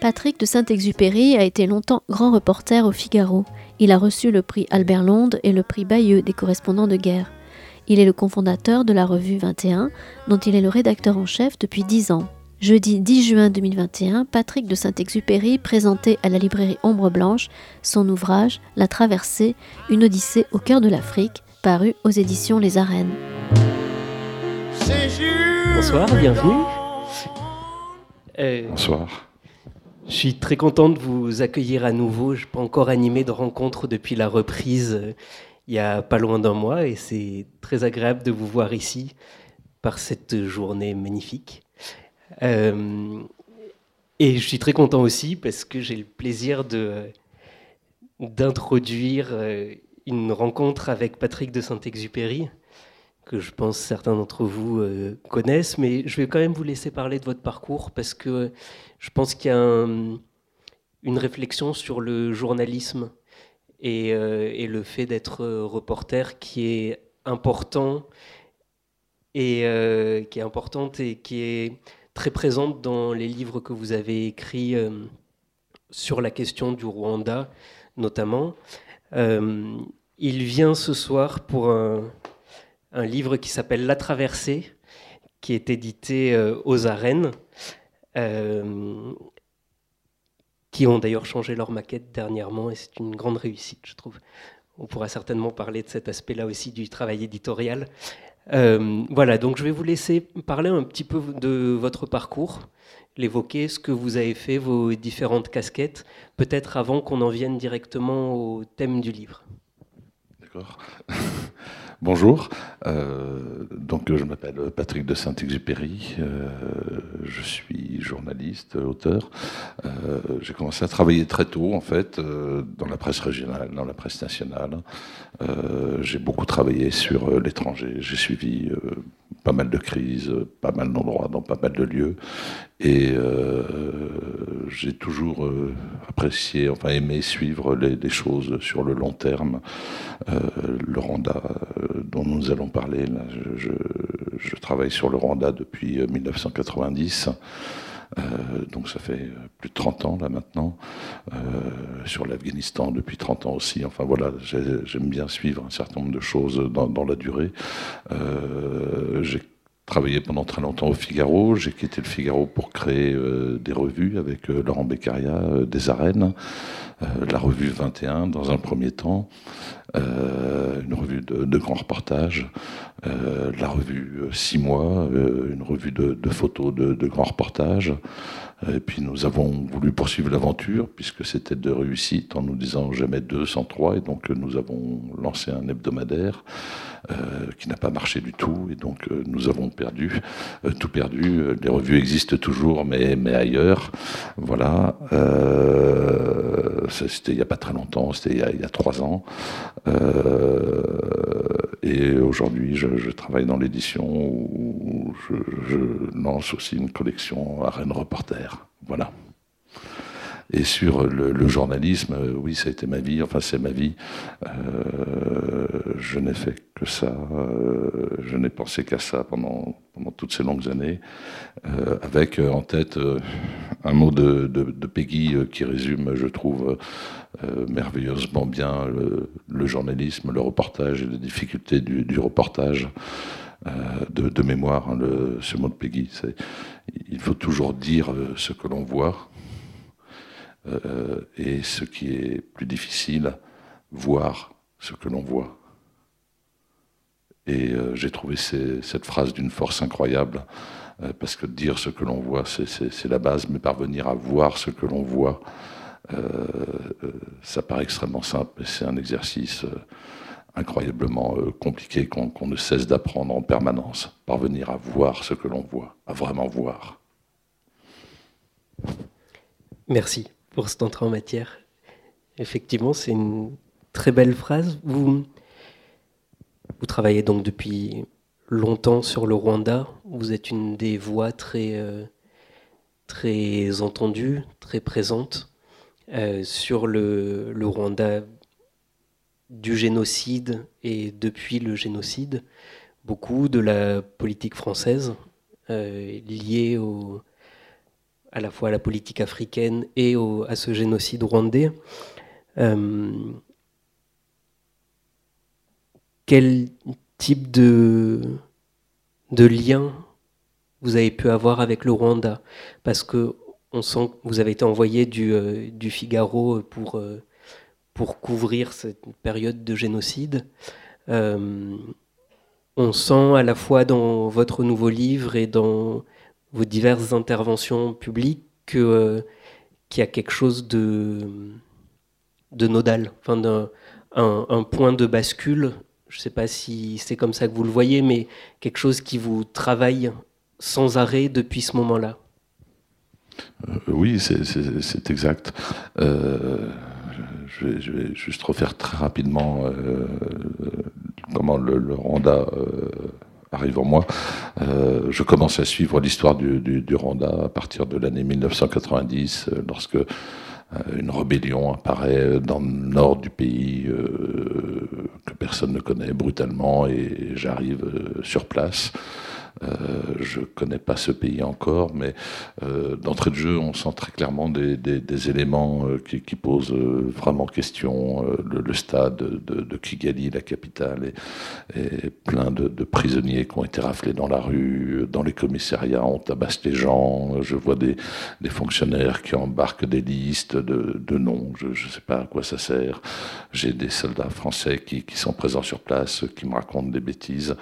Patrick de Saint-Exupéry a été longtemps grand reporter au Figaro. Il a reçu le prix Albert Londres et le prix Bayeux des correspondants de guerre. Il est le cofondateur de la revue 21, dont il est le rédacteur en chef depuis 10 ans. Jeudi 10 juin 2021, Patrick de Saint-Exupéry présentait à la librairie Ombre Blanche son ouvrage La Traversée, une odyssée au cœur de l'Afrique, paru aux éditions Les Arènes. Bonsoir, bienvenue. Euh, Bonsoir. Je suis très content de vous accueillir à nouveau. Je n'ai pas encore animé de rencontre depuis la reprise euh, il y a pas loin d'un mois et c'est très agréable de vous voir ici par cette journée magnifique. Euh, et je suis très content aussi parce que j'ai le plaisir de d'introduire une rencontre avec Patrick de Saint-Exupéry que je pense certains d'entre vous connaissent, mais je vais quand même vous laisser parler de votre parcours parce que je pense qu'il y a une réflexion sur le journalisme euh, et, le fait d'être reporter qui est important et euh, qui est importante et qui est très présente dans les livres que vous avez écrits euh, sur la question du Rwanda, notamment. il vient ce soir pour un, un livre qui s'appelle La Traversée, qui est édité aux arènes. Euh, qui ont d'ailleurs changé leur maquette dernièrement, et c'est une grande réussite, je trouve. On pourra certainement parler de cet aspect-là aussi du travail éditorial. Euh, voilà, donc je vais vous laisser parler un petit peu de votre parcours, l'évoquer, ce que vous avez fait, vos différentes casquettes, peut-être avant qu'on en vienne directement au thème du livre. D'accord. Bonjour, euh, je m'appelle Patrick de Saint-Exupéry, euh, je suis journaliste, auteur. Euh, j'ai commencé à travailler très tôt en fait dans la presse régionale, dans la presse nationale. J'ai beaucoup travaillé sur l'étranger, j'ai suivi pas mal de crises, pas mal d'endroits, dans pas mal de lieux. Et euh, j'ai toujours euh, apprécié, enfin aimé suivre les, choses sur le long terme. Euh, le Rwanda dont nous allons parler, je, travaille sur le Rwanda depuis 1990. Euh, donc ça fait plus de 30 ans là maintenant, euh, sur l'Afghanistan depuis 30 ans aussi. Enfin voilà, j'aime bien suivre un certain nombre de choses dans, la durée. Euh, j'ai travaillé pendant très longtemps au Figaro. J'ai quitté le Figaro pour créer des revues avec Laurent Beccaria, des arènes, la revue 21 dans un premier temps, une revue de, grands reportages, la revue 6 mois, une revue de, photos de, de, grands reportages, et puis nous avons voulu poursuivre l'aventure, puisque c'était de réussite, en nous disant jamais deux sans trois. Et donc nous avons lancé un hebdomadaire euh, qui n'a pas marché du tout. Et donc euh, nous avons perdu, euh, tout perdu. Les revues existent toujours, mais, mais ailleurs. Voilà. c'était il n'y a pas très longtemps, c'était il, y a trois ans. et aujourd'hui, je, je, travaille dans l'édition où je, je lance aussi une collection Arène Reporter. Voilà. Et sur le, journalisme, euh, oui, ça a été ma vie, enfin c'est ma vie. Euh, je n'ai fait que ça, euh, je n'ai pensé qu'à ça pendant, pendant toutes ces longues années, avec en tête un mot de, Peggy qui résume, je trouve, merveilleusement bien le, journalisme, le reportage et les difficultés du, reportage. De, mémoire, hein, ce mot de Peggy, il faut toujours dire euh, ce que l'on voit, euh, et ce qui est plus difficile, voir ce que l'on voit. Et euh, j'ai trouvé cette phrase d'une force incroyable, parce que dire ce que l'on voit, c'est la base, mais parvenir à voir ce que l'on voit, ça paraît extrêmement simple, c'est un exercice incroyablement euh, compliqué qu'on ne cesse d'apprendre en permanence. Parvenir à voir ce que l'on voit, à vraiment voir. Merci pour cette entrée en matière. Effectivement, c'est une très belle phrase. Vous, travaillez donc depuis longtemps sur le Rwanda. Vous êtes une des voix très, euh, très entendues, très présentes euh, sur le Rwanda du génocide et depuis le génocide, beaucoup de la politique française euh, liée à la fois à la politique africaine et à ce génocide rwandais. quel type de, de lien vous avez pu avoir avec le Rwanda? Parce que on sent que vous avez été envoyé du, euh, Figaro pour, euh, pour couvrir cette période de génocide. Euh, on sent à la fois dans votre nouveau livre et dans vos diverses interventions publiques qu'il y a quelque chose de, nodal, enfin un, un, point de bascule. Je ne sais pas si c'est comme ça que vous le voyez, mais quelque chose qui vous travaille sans arrêt depuis ce moment-là. Euh, oui, c'est exact. Euh, je, vais, juste refaire très rapidement euh, comment le, Rwanda arrive en moi. je commence à suivre l'histoire du, du, Rwanda à partir de l'année 1990, lorsque une rébellion apparaît dans le nord du pays que personne ne connaît brutalement et j'arrive sur place. Euh, je ne connais pas ce pays encore, mais euh, d'entrée de jeu, on sent très clairement des, éléments euh, qui, posent vraiment question. Le, stade de, Kigali, la capitale, et, plein de, prisonniers qui ont été raflés dans la rue, dans les commissariats, on tabasse les gens. Je vois des, fonctionnaires qui embarquent des listes de, noms. Je ne sais pas à quoi ça sert. J'ai des soldats français qui, sont présents sur place, qui me racontent des bêtises,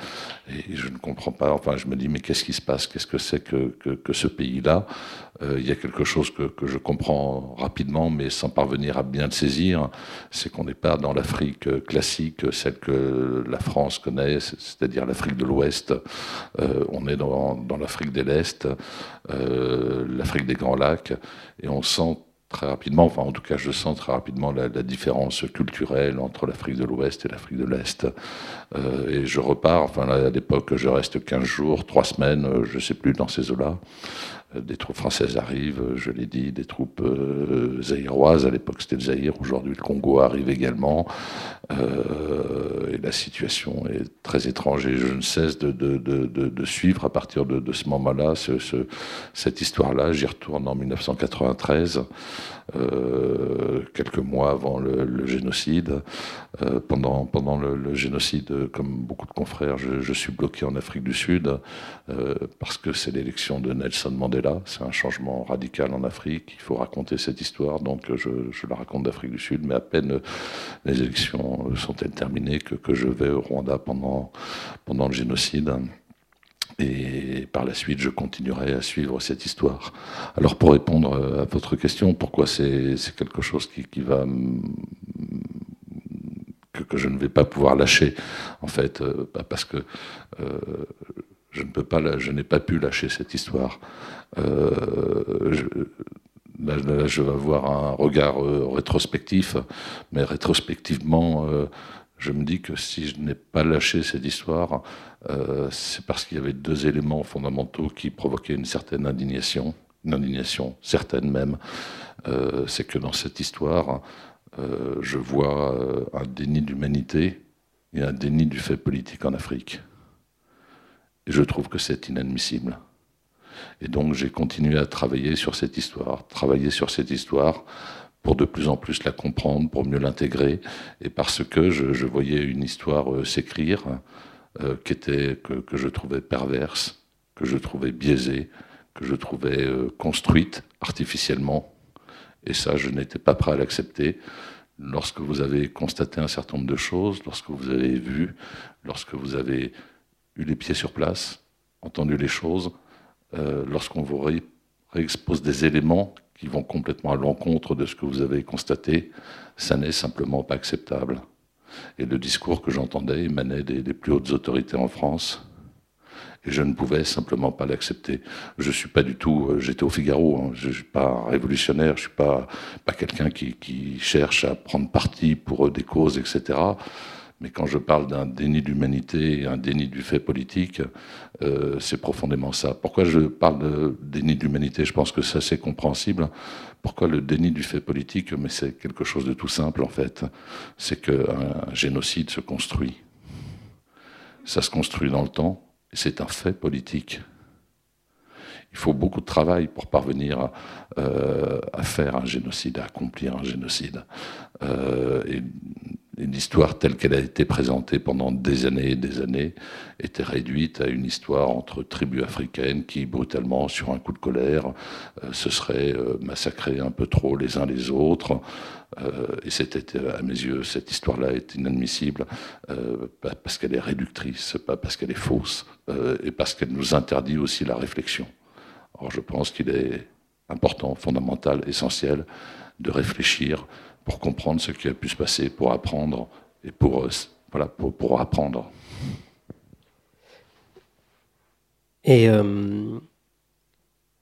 et je ne comprends pas. Enfin, je me dis, mais qu'est-ce qui se passe? Qu'est-ce que c'est que, que, ce pays-là? Euh, Il y a quelque chose que, que, je comprends rapidement, mais sans parvenir à bien le saisir, c'est qu'on n'est pas dans l'Afrique classique, celle que la France connaît, c'est-à-dire l'Afrique de l'Ouest. Euh, on est dans, dans l'Afrique de l'Est, euh, l'Afrique des Grands Lacs, et on sent très rapidement, enfin en tout cas je sens très rapidement la, différence culturelle entre l'Afrique de l'Ouest et l'Afrique de l'Est. Euh, et je repars, enfin à l'époque je reste 15 jours, 3 semaines, euh, je ne sais plus, dans ces eaux-là. Euh, des troupes françaises arrivent, je l'ai dit, des troupes euh, zaïroises, à l'époque c'était le Zaïre, aujourd'hui le Congo arrive également, euh, et la situation est très étrange, et je ne cesse de, suivre à partir de, ce moment-là ce, ce, cette histoire-là, j'y retourne en 1993, euh, quelques mois avant le, génocide. Euh, pendant le, génocide, comme beaucoup de confrères, je, suis bloqué en Afrique du Sud euh, parce que c'est l'élection de Nelson Mandela. C'est un changement radical en Afrique. Il faut raconter cette histoire, donc je, je la raconte d'Afrique du Sud. Mais à peine les élections sont-elles terminées que, je vais au Rwanda pendant le génocide. Et par la suite, je continuerai à suivre cette histoire. Alors pour répondre euh, à votre question, pourquoi c'est quelque chose qui, va que, je ne vais pas pouvoir lâcher, en fait, euh, parce que euh, je ne peux pas, je n'ai pas pu lâcher cette histoire. je, là, je vais avoir un regard rétrospectif, mais rétrospectivement je me dis que si je n'ai pas lâché cette histoire, euh, c'est parce qu'il y avait deux éléments fondamentaux qui provoquaient une certaine indignation, une indignation certaine même. Euh, c'est que dans cette histoire, euh, je vois un déni d'humanité et un déni du fait politique en Afrique. Et je trouve que c'est inadmissible. Et donc j'ai continué à travailler sur cette histoire, travailler sur cette histoire pour de plus en plus la comprendre, pour mieux l'intégrer, et parce que je, voyais une histoire euh, s'écrire euh, qui était, que, je trouvais perverse, que je trouvais biaisée, que je trouvais euh, construite artificiellement. Et ça, je n'étais pas prêt à l'accepter. Lorsque vous avez constaté un certain nombre de choses, lorsque vous avez vu, lorsque vous avez eu les pieds sur place, entendu les choses, lorsqu'on vous réexpose des éléments qui vont complètement à l'encontre de ce que vous avez constaté, ça n'est simplement pas acceptable. Et le discours que j'entendais émanait des, plus hautes autorités en France. Et je ne pouvais simplement pas l'accepter. Je suis pas du tout, euh, j'étais au Figaro, hein, je, ne suis pas révolutionnaire, je suis pas quelqu'un qui cherche à prendre parti pour des causes, etc. Mais quand je parle d'un déni d'humanité un déni du fait politique, euh, c'est profondément ça. Pourquoi je parle de déni d'humanité? Je pense que ça c'est compréhensible. Pourquoi le déni du fait politique? Mais c'est quelque chose de tout simple en fait. C'est qu'un génocide se construit. Ça se construit dans le temps c'est un fait politique. Il faut beaucoup de travail pour parvenir à faire un génocide, à accomplir un génocide. et l'histoire telle qu'elle a été présentée pendant des années et des années était réduite à une histoire entre tribus africaines qui, brutalement, sur un coup de colère, euh, se seraient euh, massacrés un peu trop les uns les autres. Euh, et c'était, à mes yeux, cette histoire-là est inadmissible parce qu'elle est réductrice, pas parce qu'elle est fausse, et parce qu'elle nous interdit aussi la réflexion. Or, je pense qu'il est important, fondamental, essentiel de réfléchir pour comprendre ce qui a pu se passer, pour apprendre et pour, euh, voilà, pour, apprendre. Et euh,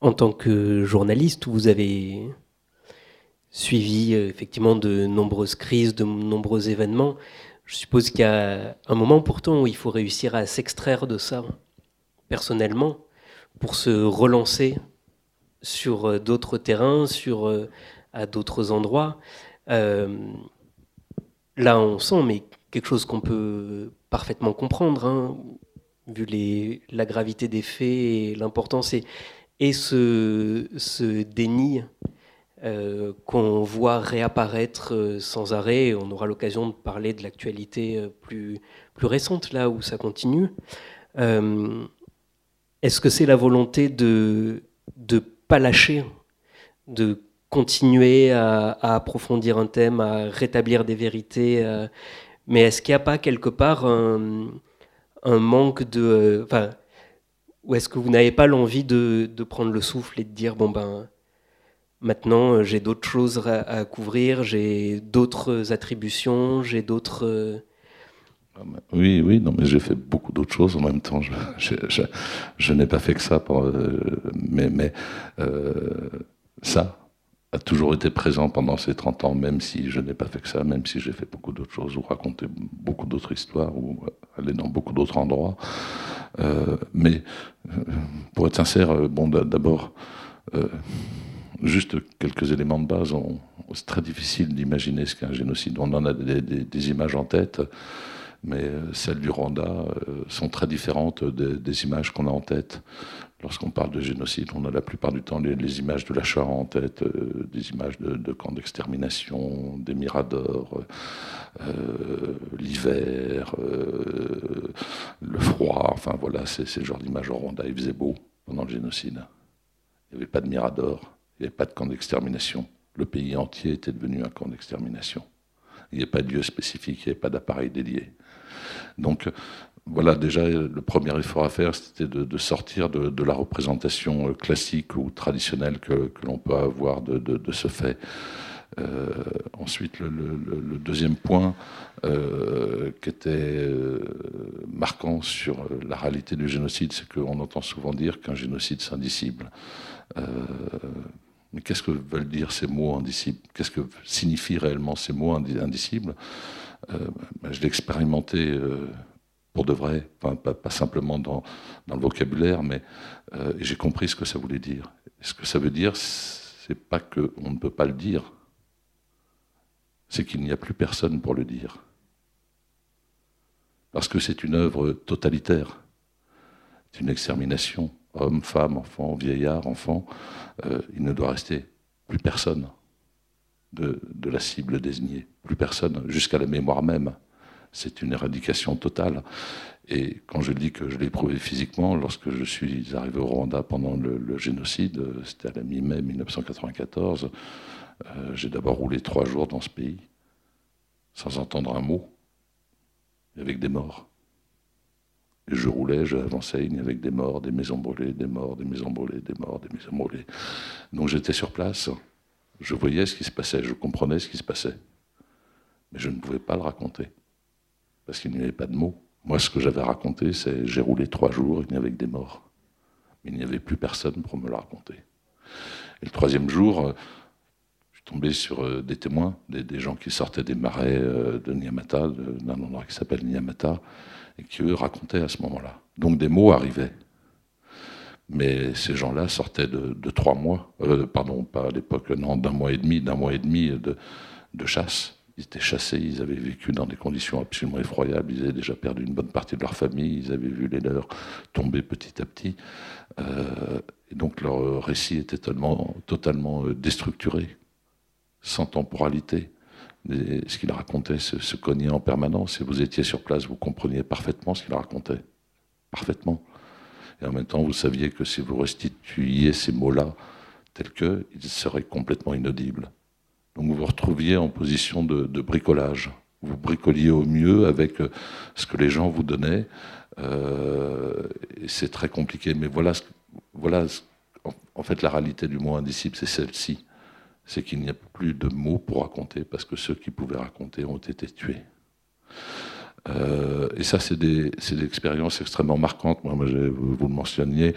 en tant que journaliste, vous avez suivi euh, effectivement de nombreuses crises, de nombreux événements. Je suppose qu'il y a un moment pourtant où il faut réussir à s'extraire de ça personnellement pour se relancer sur d'autres terrains, sur à d'autres endroits. Euh, là, on sent, mais quelque chose qu'on peut parfaitement comprendre, hein, vu les, la gravité des faits et l'importance, et, ce, ce déni euh, qu'on voit réapparaître euh, sans arrêt. On aura l'occasion de parler de l'actualité plus, plus récente, là où ça continue. Est-ce que c'est la volonté de ne pas lâcher, de continuer à, approfondir un thème, à rétablir des vérités. Euh, mais est-ce qu'il n'y a pas quelque part un, manque de... Euh, enfin, ou est-ce que vous n'avez pas l'envie de, prendre le souffle et de dire, bon ben, maintenant euh, j'ai d'autres choses à, couvrir, j'ai d'autres attributions, j'ai d'autres... Ah, oui, oui, non, mais j'ai fait beaucoup d'autres choses en même temps. Je, n'ai pas fait que ça, mais, mais ça, a toujours été présent pendant ces 30 ans, même si je n'ai pas fait que ça, même si j'ai fait beaucoup d'autres choses, ou raconté beaucoup d'autres histoires, ou aller dans beaucoup d'autres endroits. Euh, mais euh, pour être sincère, euh, bon, d'abord, juste quelques éléments de base. C'est très difficile d'imaginer ce qu'est un génocide. On en a des, images en tête, mais celles du Rwanda sont très différentes des images qu'on a en tête. Lorsqu'on parle de génocide, on a la plupart du temps les, images de l'achat en tête, euh, des images de, camps d'extermination, des miradors, euh, l'hiver, euh, le froid, enfin voilà, c'est ce genre d'images au Rwanda. Il faisait beau pendant le génocide. Il n'y avait pas de mirador, il n'y avait pas de camp d'extermination. Le pays entier était devenu un camp d'extermination. Il n'y avait pas de lieu spécifique, il n'y avait pas d'appareil dédié. Donc voilà, déjà, le premier effort à faire, c'était de, sortir de, la représentation euh, classique ou traditionnelle que, l'on peut avoir de, ce fait. Euh, ensuite, le, deuxième point euh, qui était marquant sur la réalité du génocide, c'est qu'on entend souvent dire qu'un génocide, c'est indicible. mais qu'est-ce que veulent dire ces mots indicibles? Qu'est-ce que signifient réellement ces mots indicibles? Ben, Je l'ai expérimenté pour de vrai, pas, simplement dans, le vocabulaire, mais euh, j'ai compris ce que ça voulait dire. ce que ça veut dire, c'est pas qu'on ne peut pas le dire, c'est qu'il n'y a plus personne pour le dire. Parce que c'est une œuvre totalitaire, c'est une extermination, hommes, femmes, enfants, vieillards, enfants. Euh, il ne doit rester plus personne de, de la cible désignée, plus personne, jusqu'à la mémoire même c'est une éradication totale. Et quand je dis que je l'ai prouvé physiquement, lorsque je suis arrivé au Rwanda pendant le, génocide, c'était à la mi-mai 1994, euh, j'ai d'abord roulé trois jours dans ce pays, sans entendre un mot, avec des morts. Et je roulais, j'avançais, il y avait des morts, des maisons brûlées, des morts, des maisons brûlées, des morts, des maisons brûlées. Donc j'étais sur place, je voyais ce qui se passait, je comprenais ce qui se passait, mais je ne pouvais pas le raconter parce qu'il n'y avait pas de mots. Moi, ce que j'avais raconté, c'est j'ai roulé trois jours, il n'y avait des morts. Mais il n'y avait plus personne pour me le raconter. Et le troisième jour, euh, je suis tombé sur euh, des témoins, des, gens qui sortaient des marais euh, de Nyamata, d'un endroit qui s'appelle Nyamata, et qui eux racontaient à ce moment-là. Donc des mots arrivaient. Mais ces gens-là sortaient de, trois mois, pardon, pas à l'époque, non, d'un mois et demi, d'un mois et demi de chasse. Ils étaient chassés, ils avaient vécu dans des conditions absolument effroyables, ils avaient déjà perdu une bonne partie de leur famille, ils avaient vu les leurs tomber petit à petit. Euh, Et donc leur récit était totalement, totalement déstructuré, sans temporalité. ce qu'il racontait se, se, cognait en permanence. Et vous étiez sur place, vous compreniez parfaitement ce qu'il racontait. Parfaitement. Et en même temps, vous saviez que si vous restituiez ces mots-là tels qu'ils, ils seraient complètement inaudibles. Donc vous vous retrouviez en position de, bricolage. Vous bricoliez au mieux avec euh, ce que les gens vous donnaient. Euh, c'est très compliqué. Mais voilà, voilà en fait, la réalité du mot indicible, c'est celle-ci. C'est qu'il n'y a plus de mots pour raconter parce que ceux qui pouvaient raconter ont été tués. Euh, et ça, c'est des, des, expériences extrêmement marquantes. Moi, vous, le mentionniez,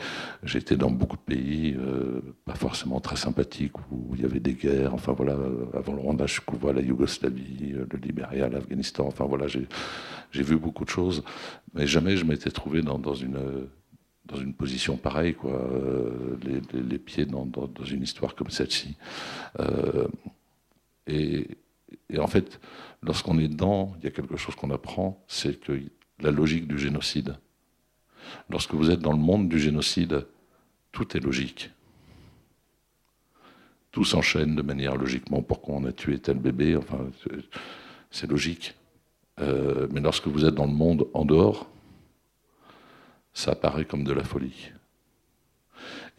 été dans beaucoup de pays, euh, pas forcément très sympathiques, où il y avait des guerres. Enfin voilà, avant le Rwanda, je couvrais la Yougoslavie, euh, le Libéria, l'Afghanistan. Enfin voilà, j'ai vu beaucoup de choses, mais jamais je m'étais trouvé dans, une position pareille, quoi, les, pieds dans, une histoire comme celle-ci. Et en fait, lorsqu'on est dedans, il y a quelque chose qu'on apprend, c'est que la logique du génocide. Lorsque vous êtes dans le monde du génocide, tout est logique. Tout s'enchaîne de manière logiquement. Pourquoi on a tué tel bébé Enfin, c'est logique. Euh, mais lorsque vous êtes dans le monde en dehors, ça apparaît comme de la folie.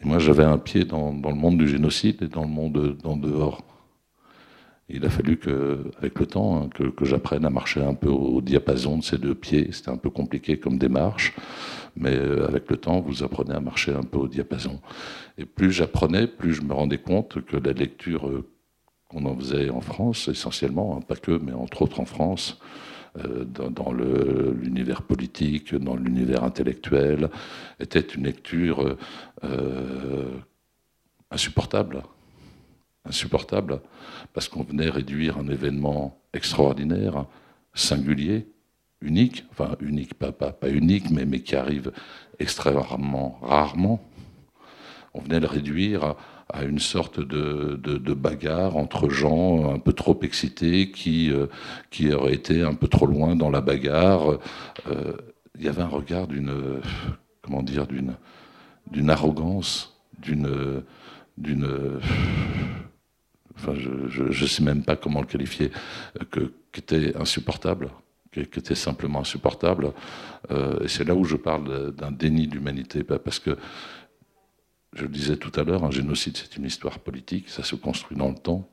Et moi, j'avais un pied dans, dans, le monde du génocide et dans le monde en dehors. Il a fallu que, avec le temps, hein, que, j'apprenne à marcher un peu au diapason de ces deux pieds. C'était un peu compliqué comme démarche, mais euh, avec le temps, vous apprenez à marcher un peu au diapason. Et plus j'apprenais, plus je me rendais compte que la lecture euh, qu'on en faisait en France, essentiellement, hein, pas que, mais entre autres en France, euh, dans, l'univers politique, dans l'univers intellectuel, était une lecture insupportable insupportable, parce qu'on venait réduire un événement extraordinaire, singulier, unique, enfin unique, pas, pas, pas unique, mais, mais qui arrive extrêmement rarement. On venait le réduire à, une sorte de, de, bagarre entre gens un peu trop excités qui, euh, qui auraient été un peu trop loin dans la bagarre. Euh, il y avait un regard d'une, comment dire, d'une, d'une arrogance, d'une, d'une je ne sais même pas comment le qualifier, euh, que, qui était insupportable, qui, était simplement insupportable. Euh, et c'est là où je parle d'un déni d'humanité, parce que, je le disais tout à l'heure, un génocide c'est une histoire politique, ça se construit dans le temps,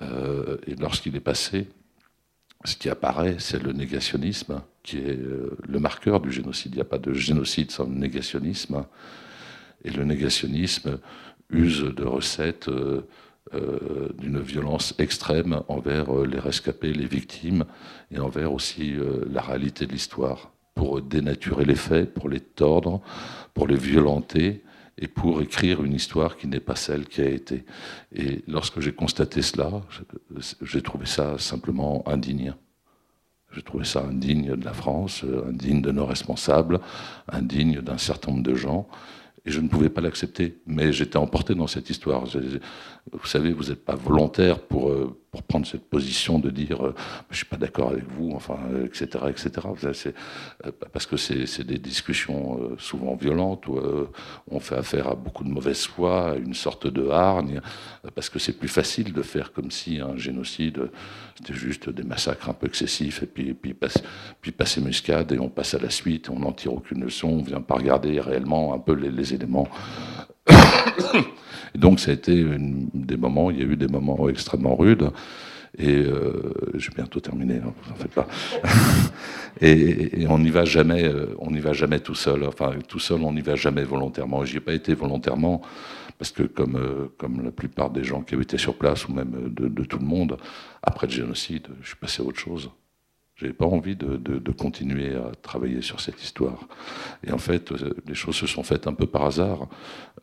euh, et lorsqu'il est passé, ce qui apparaît, c'est le négationnisme, qui est le marqueur du génocide. Il n'y a pas de génocide sans négationnisme. Et le négationnisme use de recettes d'une violence extrême envers euh, les rescapés, les victimes, et envers aussi euh, la réalité de l'histoire, pour dénaturer les faits, pour les tordre, pour les violenter, et pour écrire une histoire qui n'est pas celle qui a été. Et lorsque j'ai constaté cela, j'ai trouvé ça simplement indigne. J'ai trouvé ça indigne de la France, indigne de nos responsables, indigne d'un certain nombre de gens et je ne pouvais pas l'accepter. Mais j'étais emporté dans cette histoire. Vous savez, vous n'êtes pas volontaire pour, euh, pour prendre cette position de dire euh, je suis pas d'accord avec vous, enfin, etc., etc. Euh, parce que c'est des discussions souvent violentes où on fait affaire à beaucoup de mauvaise foi, à une sorte de hargne, parce que c'est plus facile de faire comme si un génocide c'était juste des massacres un peu excessifs et puis puis puis passer muscade et on passe à la suite, on n'en tire aucune leçon, on vient pas regarder réellement un peu les éléments. Et donc ça a été des moments, il y a eu des moments extrêmement rudes. Et euh, je vais bientôt terminer, hein, vous en faites pas. et, on n'y va jamais, euh, on n'y va jamais tout seul. Enfin, tout seul, on n'y va jamais volontairement. J'y ai pas été volontairement parce que comme euh, comme la plupart des gens qui été sur place ou même de tout le monde, après le génocide, je suis passé à autre chose. J'avais pas envie de, continuer à travailler sur cette histoire. Et en fait, euh, les choses se sont faites un peu par hasard.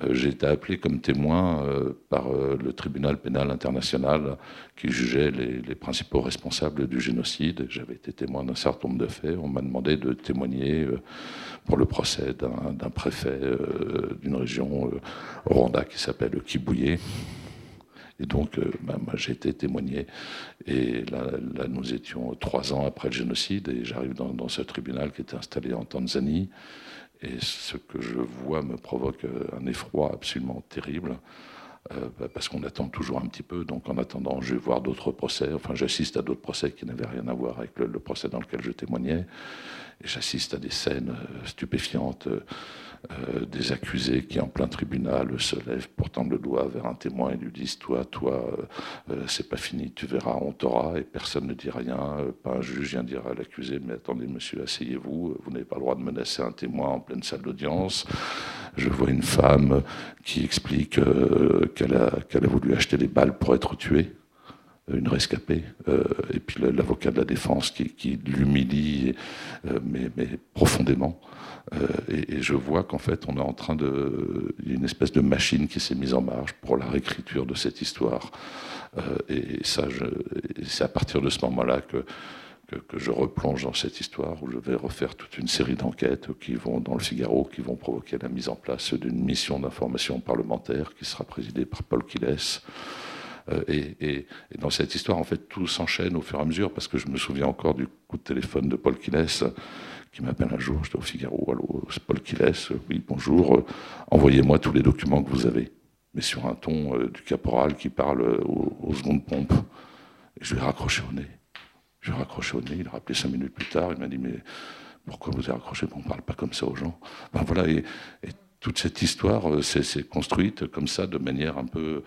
Euh, j'ai été appelé comme témoin euh, par le tribunal pénal international qui jugeait les, les principaux responsables du génocide. J'avais été témoin d'un certain nombre de faits. On m'a demandé de témoigner pour le procès d'un préfet d'une région au Rwanda qui s'appelle Kibouye. Et donc, euh, bah, moi, j'ai été témoigné. Et là, nous étions trois ans après le génocide, et j'arrive dans, ce tribunal qui était installé en Tanzanie. et ce que je vois me provoque un effroi absolument terrible. Bah, parce qu'on attend toujours un petit peu. Donc en attendant, je vais voir d'autres procès. Enfin, j'assiste à d'autres procès qui n'avaient rien à voir avec le, procès dans lequel je témoignais. Et j'assiste à des scènes stupéfiantes. Euh, des accusés qui, en plein tribunal, se lèvent, portant le doigt vers un témoin et lui disent Toi, toi, euh, euh, c'est pas fini, tu verras, on t'aura, et personne ne dit rien. pas un juge vient dire à l'accusé Mais attendez, monsieur, asseyez-vous, vous, n'avez pas le droit de menacer un témoin en pleine salle d'audience. Je vois une femme qui explique qu'elle a, voulu acheter des balles pour être tuée une rescapée, et puis l'avocat de la défense qui, l'humilie, mais, profondément. Euh, et, je vois qu'en fait, on est en train de. Il y a une espèce de machine qui s'est mise en marche pour la réécriture de cette histoire. Euh, et ça, c'est à partir de ce moment-là que, je replonge dans cette histoire où je vais refaire toute une série d'enquêtes qui vont dans le Figaro, qui vont provoquer la mise en place d'une mission d'information parlementaire qui sera présidée par Paul Quiles. Euh, et, dans cette histoire, en fait, tout s'enchaîne au fur et à mesure, parce que je me souviens encore du coup de téléphone de Paul Quiles, qui m'appelle un jour, j'étais au Figaro, allô, c'est Paul laisse, oui, bonjour, euh, envoyez-moi tous les documents que vous avez. Mais sur un ton euh, du caporal qui parle aux, secondes pompes. Et je lui ai raccroché au nez. Je lui ai raccroché au nez, il a rappelé cinq minutes plus tard, il m'a dit, mais pourquoi vous avez raccroché On ne parle pas comme ça aux gens? Ben voilà, et, toute cette histoire euh, s'est construite comme ça, de manière un peu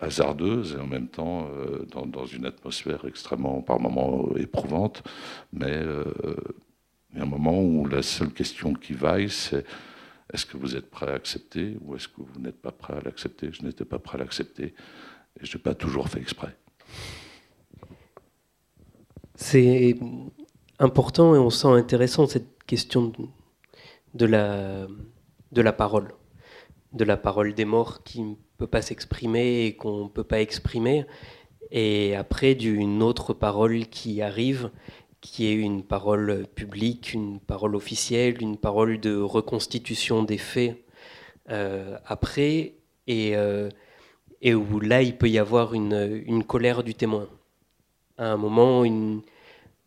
hasardeuse et en même temps dans, une atmosphère extrêmement, par moments, éprouvante, mais il y a un moment où la seule question qui vaille, c'est est-ce que vous êtes prêt à accepter ou est-ce que vous n'êtes pas prêt à l'accepter? Je n'étais pas prêt à l'accepter et je n'ai pas toujours fait exprès. C'est important et on sent intéressant cette question de la, de la parole, de la parole des morts qui ne peut pas s'exprimer et qu'on ne peut pas exprimer, et après d'une autre parole qui arrive qui est une parole publique, une parole officielle, une parole de reconstitution des faits euh, après, et, euh, et, où là, il peut y avoir une, colère du témoin. À un moment,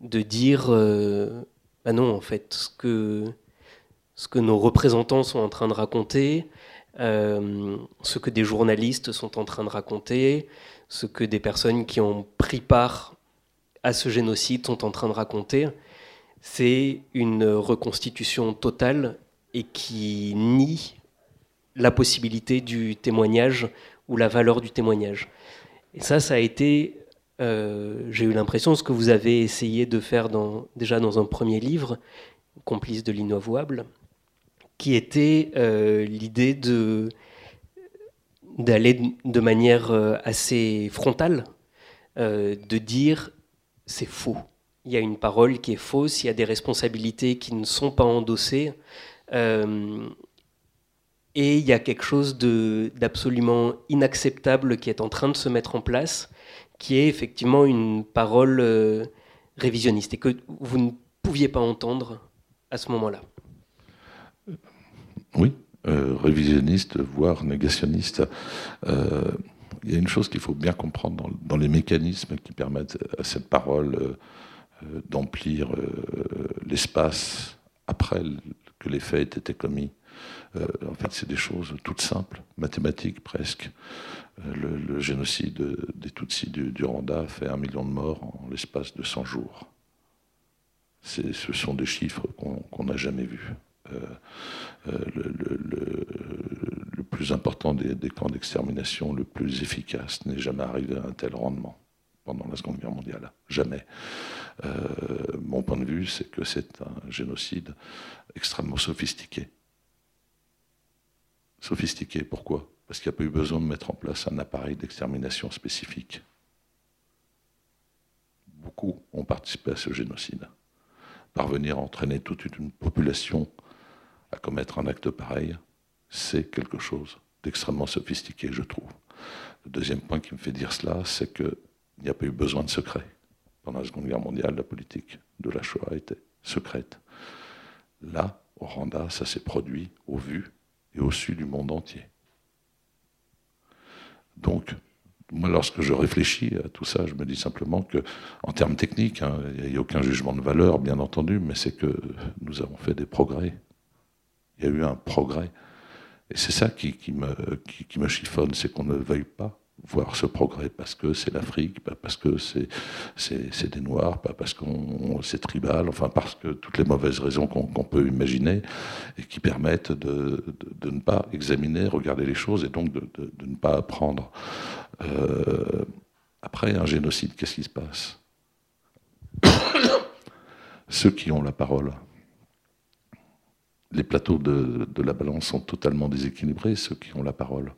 de dire, euh, ah non, en fait, ce que, ce que nos représentants sont en train de raconter, ce que des journalistes sont en train de raconter, ce que des personnes qui ont pris part à ce génocide sont en train de raconter, c'est une reconstitution totale et qui nie la possibilité du témoignage ou la valeur du témoignage. Et ça, ça a été, euh, j'ai eu l'impression, ce que vous avez essayé de faire déjà dans un premier livre, Complice de l'inavouable, qui était euh, l'idée de d'aller de manière euh, assez frontale, de dire c'est faux. Il y a une parole qui est fausse, il y a des responsabilités qui ne sont pas endossées. Euh, et il y a quelque chose d'absolument inacceptable qui est en train de se mettre en place, qui est effectivement une parole euh, révisionniste et que vous ne pouviez pas entendre à ce moment-là. Oui, euh, révisionniste, voire négationniste il y a une chose qu'il faut bien comprendre dans, les mécanismes qui permettent à cette parole euh, euh, d'emplir euh, l'espace après que les faits aient été commis. en fait, c'est des choses toutes simples, mathématiques presque. Le, génocide des Tutsis du, Rwanda fait un million de morts en l'espace de 100 jours. Ce sont des chiffres qu'on n'a jamais vus. Le, plus important des, camps d'extermination, le plus efficace, n'est jamais arrivé à un tel rendement pendant la Seconde Guerre mondiale. Jamais. Euh, mon point de vue, c'est que c'est un génocide extrêmement sophistiqué. Sophistiqué, pourquoi? Parce qu'il n'y a pas eu besoin de mettre en place un appareil d'extermination spécifique. Beaucoup ont participé à ce génocide. Parvenir à entraîner toute une population à commettre un acte pareil, c'est quelque chose d'extrêmement sophistiqué, je trouve. Le deuxième point qui me fait dire cela, c'est qu'il n'y a pas eu besoin de secret. Pendant la Seconde Guerre mondiale, la politique de la Shoah était secrète. Là, au Rwanda, ça s'est produit au vu et au su du monde entier. Donc, moi, lorsque je réfléchis à tout ça, je me dis simplement que, en termes techniques, hein, il n'y a aucun jugement de valeur, bien entendu, mais c'est que nous avons fait des progrès Il y a eu un progrès. Et c'est ça qui, me, chiffonne, c'est qu'on ne veuille pas voir ce progrès parce que c'est l'Afrique, parce que c'est des Noirs, parce que c'est tribal, enfin parce que toutes les mauvaises raisons qu'on peut imaginer et qui permettent de, ne pas examiner, regarder les choses et donc de, de ne pas apprendre. Euh, après un génocide, qu'est-ce qui se passe? Ceux qui ont la parole. Les plateaux de, de la balance sont totalement déséquilibrés, ceux qui ont la parole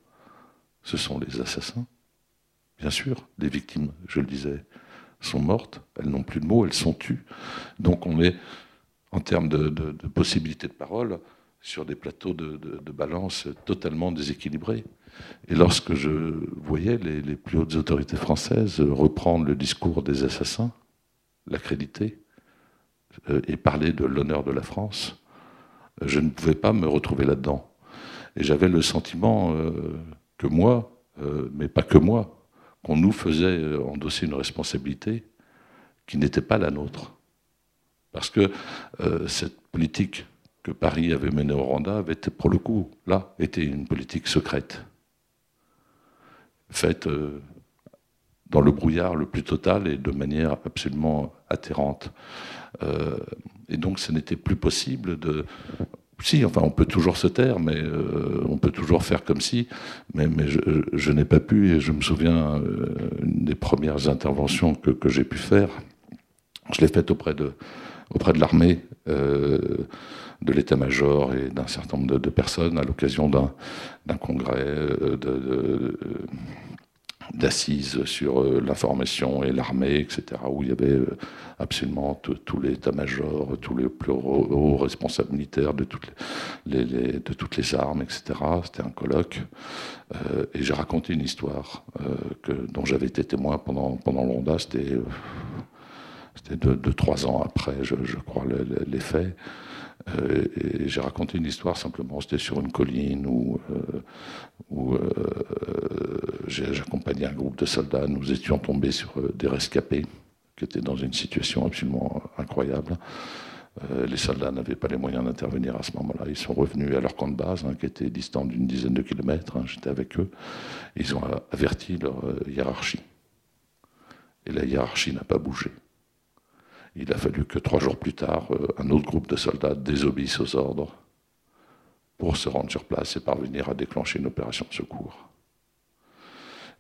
ce sont les assassins. Bien sûr, les victimes, je le disais, sont mortes, elles n'ont plus de mots, elles sont tues. Donc on est, en termes de, possibilités de parole, sur des plateaux de, balance totalement déséquilibrés. Et lorsque je voyais les, les, plus hautes autorités françaises reprendre le discours des assassins, l'accréditer, euh, et parler de l'honneur de la France, je ne pouvais pas me retrouver là-dedans. Et j'avais le sentiment euh, que moi, euh, mais pas que moi, qu'on nous faisait euh, endosser une responsabilité qui n'était pas la nôtre. Parce que cette politique que Paris avait menée au Rwanda avait, pour le coup, là, été une politique secrète, faite dans le brouillard le plus total et de manière absolument atterrante. Et donc, ce n'était plus possible de si, enfin, on peut toujours se taire, mais euh, on peut toujours faire comme si. Mais, je, n'ai pas pu, et je me souviens, euh, une des premières interventions que, j'ai pu faire, je l'ai faite auprès de, auprès de l'armée, euh, de l'état-major et d'un certain nombre de, personnes à l'occasion d'un congrès de d'assises sur euh, l'information et l'armée, etc., où il y avait euh, absolument tout, l'état-major, tous les plus hauts responsables militaires de toutes les, de toutes les armes, etc. C'était un colloque. Euh, et j'ai raconté une histoire que, dont j'avais été témoin pendant, pendant le C'était c'était de, trois ans après, je, crois, les faits. Euh, j'ai raconté une histoire simplement, c'était sur une colline où, euh, euh, j'accompagnais un groupe de soldats. Nous étions tombés sur des rescapés qui étaient dans une situation absolument incroyable. les soldats n'avaient pas les moyens d'intervenir à ce moment-là. Ils sont revenus à leur camp de base, hein, qui était distant d'une dizaine de kilomètres. Hein. J'étais avec eux. Ils ont averti leur hiérarchie. Et la hiérarchie n'a pas bougé. Il a fallu que trois jours plus tard, euh, un autre groupe de soldats désobéisse aux ordres pour se rendre sur place et parvenir à déclencher une opération de secours.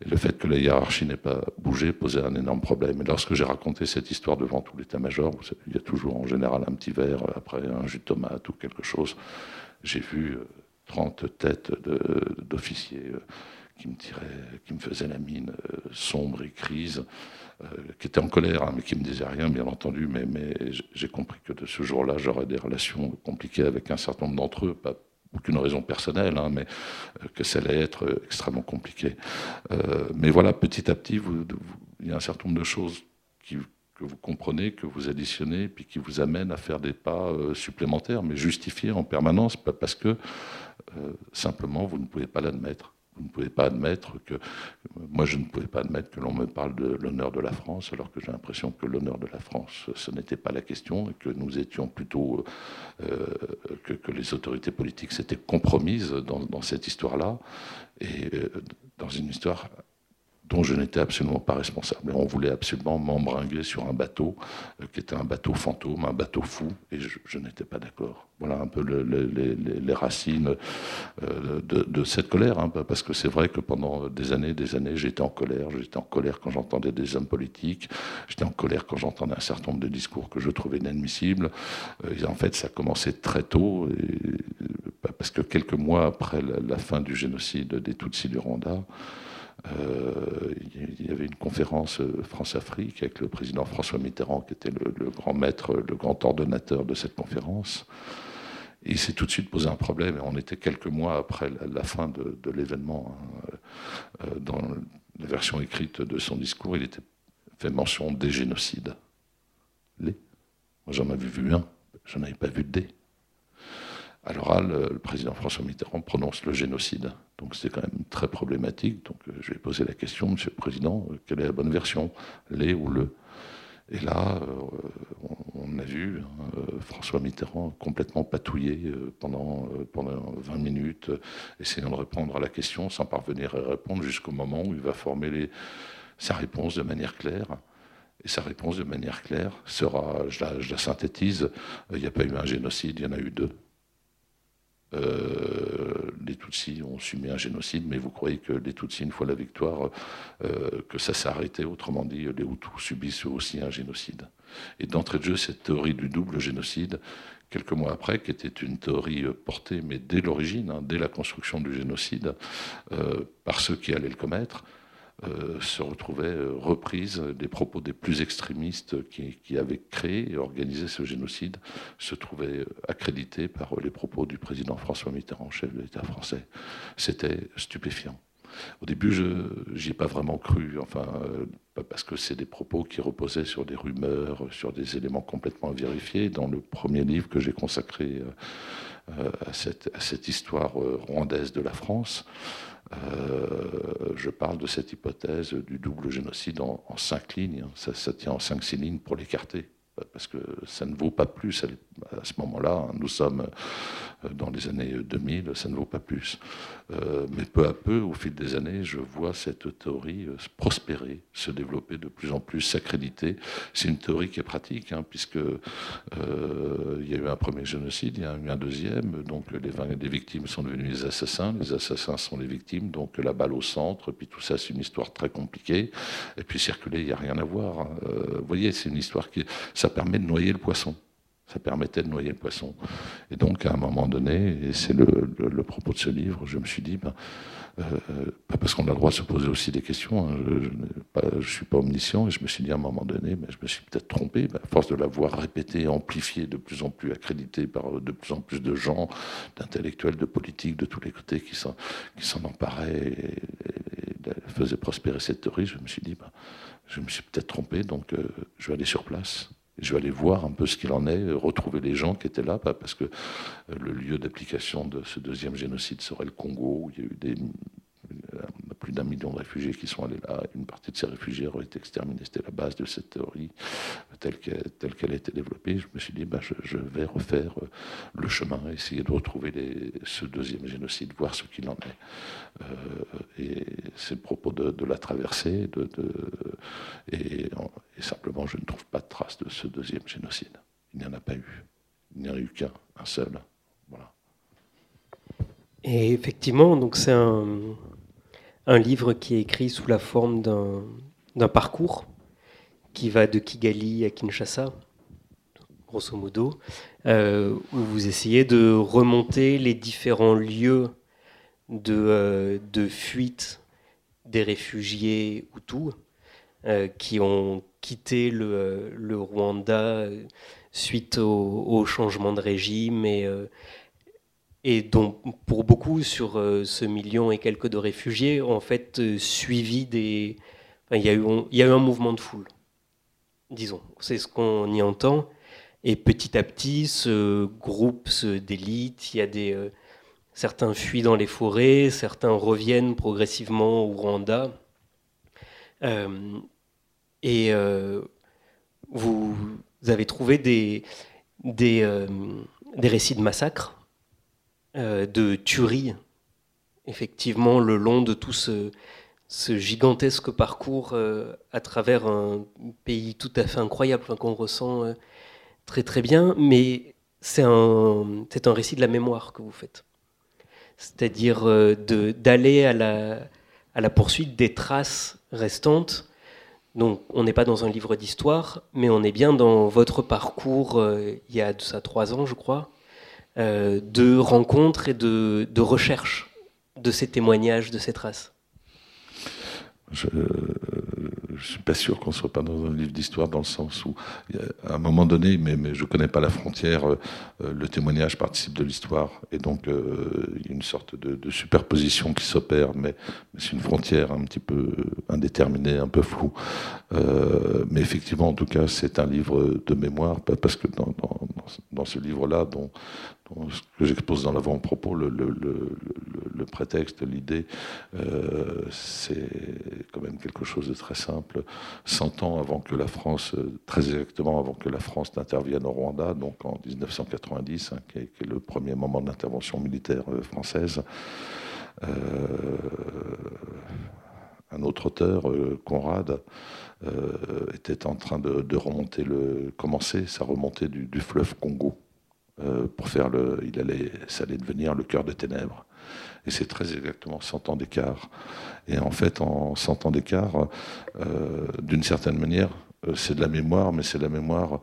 Et le fait que la hiérarchie n'ait pas bougé posait un énorme problème. Et lorsque j'ai raconté cette histoire devant tout l'état-major, il y a toujours en général un petit verre après un jus de tomate ou quelque chose, j'ai vu 30 euh, têtes d'officiers euh, qui me tiraient, qui me faisaient la mine sombre et crise. Euh, qui était en colère, hein, mais qui me disait rien, bien entendu. Mais, j'ai compris que de ce jour-là, j'aurais des relations compliquées avec un certain nombre d'entre eux, pas aucune raison personnelle, hein, mais euh, que ça allait être extrêmement compliqué. Euh, mais voilà, petit à petit, il y a un certain nombre de choses que vous comprenez, que vous additionnez, puis qui vous amènent à faire des pas supplémentaires, mais justifiés en permanence, parce que simplement vous ne pouvez pas l'admettre. Vous ne pouvez pas admettre que. Moi, je ne pouvais pas admettre que l'on me parle de l'honneur de la France, alors que j'ai l'impression que l'honneur de la France, ce n'était pas la question, et que nous étions plutôt. Euh, que, les autorités politiques s'étaient compromises dans, cette histoire-là, et euh, dans une histoire dont je n'étais absolument pas responsable. on voulait absolument m'embringuer sur un bateau euh, qui était un bateau fantôme, un bateau fou, et je, n'étais pas d'accord. Voilà un peu les, racines euh, de, cette colère, hein, parce que c'est vrai que pendant des années, des années, j'étais en colère. J'étais en colère quand j'entendais des hommes politiques. J'étais en colère quand j'entendais un certain nombre de discours que je trouvais inadmissibles. Euh, en fait, ça commençait très tôt, parce que quelques mois après la, la fin du génocide des Tutsis du Rwanda, euh, il y avait une conférence euh, France-Afrique avec le président François Mitterrand, qui était le, grand maître, le grand ordonnateur de cette conférence. Il s'est tout de suite posé un problème, on était quelques mois après la, fin de, l'événement. Hein. Euh, dans la version écrite de son discours, il était fait mention des génocides. Les? Moi, j'en avais vu un, je n'avais pas vu des à l'oral, le président François Mitterrand prononce le génocide. Donc c'est quand même très problématique. Donc euh, je vais poser la question, Monsieur le Président, euh, quelle est la bonne version, les ou le? Et là, on a vu hein, François Mitterrand complètement patouillé pendant, pendant 20 minutes, essayant de répondre à la question sans parvenir à répondre jusqu'au moment où il va former les, sa réponse de manière claire. Et sa réponse de manière claire sera, je la, synthétise, il n'y a pas eu un génocide, il y en a eu deux. Euh, les Tutsis ont subi un génocide, mais vous croyez que les Tutsis, une fois la victoire, euh, que ça s'est arrêté Autrement dit, les Hutus subissent aussi un génocide? Et d'entrée de jeu, cette théorie du double génocide, quelques mois après, qui était une théorie portée, mais dès l'origine, hein, dès la construction du génocide, euh, par ceux qui allaient le commettre, euh, se retrouvaient euh, reprises des propos des plus extrémistes qui, avaient créé et organisé ce génocide, se trouvaient euh, accrédités par les propos du président François Mitterrand, chef de l'État français. C'était stupéfiant. Au début, je n'y ai pas vraiment cru, enfin, parce que c'est des propos qui reposaient sur des rumeurs, sur des éléments complètement vérifiés. Dans le premier livre que j'ai consacré à cette, histoire rwandaise de la France, je parle de cette hypothèse du double génocide en, cinq lignes. Ça, ça, tient en cinq, six lignes pour l'écarter parce que ça ne vaut pas plus à ce moment-là. Nous sommes euh, dans les années 2000, ça ne vaut pas plus. Euh, mais peu à peu, au fil des années, je vois cette théorie euh, prospérer, se développer de plus en plus, s'accréditer. C'est une théorie qui est pratique, hein, puisque il y a eu un premier génocide, il y a eu un deuxième, donc les, les victimes sont devenues les assassins, les assassins sont les victimes, donc la balle au centre, puis tout ça, c'est une histoire très compliquée. Et puis circuler, il n'y a rien à voir. Hein. vous voyez, c'est une histoire qui ça permet de noyer le poisson. Ça permettait de noyer le poisson. Et donc, à un moment donné, et c'est le, propos de ce livre, je me suis dit, ben, euh, parce qu'on a le droit de se poser aussi des questions, hein, je ne suis pas omniscient, et je me suis dit à un moment donné, ben, je me suis peut-être trompé, ben, à force de l'avoir répété, amplifié, de plus en plus accrédité par de plus en plus de gens, d'intellectuels, de politiques, de tous les côtés qui s'en, emparaient et, faisaient prospérer cette théorie, je me suis dit, je me suis peut-être trompé, donc euh, je vais aller sur place. Je vais aller voir un peu ce qu'il en est, retrouver les gens qui étaient là, parce que le lieu d'application de ce deuxième génocide serait le Congo, où il y a eu des plus d'un million de réfugiés qui sont allés là. Une partie de ces réfugiés auraient été exterminés. C'était la base de cette théorie telle qu'elle, a été développée. Je me suis dit, bah, je, vais refaire euh, le chemin, essayer de retrouver ce deuxième génocide, voir ce qu'il en est. Euh, et c'est le propos de, la traversée. Et, simplement, je ne trouve pas de trace de ce deuxième génocide. Il n'y en a pas eu. Il n'y en a eu qu'un, un seul. Et effectivement, donc c'est un, un livre qui est écrit sous la forme d'un parcours qui va de Kigali à Kinshasa, grosso modo, euh, où vous essayez de remonter les différents lieux de, euh, fuite des réfugiés Hutus euh, qui ont quitté le, le Rwanda suite au, au, changement de régime et et donc pour beaucoup sur euh, ce million et quelques de réfugiés en fait euh, suivi des... il, y a eu, il y a eu un mouvement de foule, disons, c'est ce qu'on y entend. Et petit à petit, ce groupe d'élite, il y a des... Euh, certains fuient dans les forêts, certains reviennent progressivement au Rwanda. et vous, avez trouvé des, des, des récits de massacres de tuerie, effectivement, le long de tout ce, gigantesque parcours euh, à travers un pays tout à fait incroyable qu'on ressent euh, très très bien, mais c'est un, un récit de la mémoire que vous faites. C'est-à-dire d'aller à la, à la poursuite des traces restantes. Donc on n'est pas dans un livre d'histoire, mais on est bien dans votre parcours il y a de ça trois ans, je crois, euh, de rencontres et de, de de ces témoignages, de ces traces? Je ne suis pas sûr qu'on soit pas dans un livre d'histoire dans le sens où, à un moment donné, mais, mais je ne connais pas la frontière, euh, le témoignage participe de l'histoire. Et donc, euh, il y a une sorte de, superposition qui s'opère, mais, c'est une frontière un petit peu indéterminée, un peu floue. mais effectivement, en tout cas, c'est un livre de mémoire, parce que dans dans, ce livre-là, dont, ce que j'expose dans l'avant-propos, le, prétexte, l'idée, euh, c'est quand même quelque chose de très simple. Cent ans avant que la France, très exactement avant que la France n'intervienne au Rwanda, donc en 1990, hein, qui, est, le premier moment d'intervention militaire euh, française, euh, un autre auteur, Conrad, était en train de, remonter le, commencer sa remontée du fleuve Congo euh, pour faire le. Il allait, ça allait devenir le cœur de ténèbres. Et c'est très exactement 100 ans d'écart. Et en fait, en 100 ans d'écart, euh, d'une certaine manière, euh, c'est de la mémoire, mais c'est la mémoire.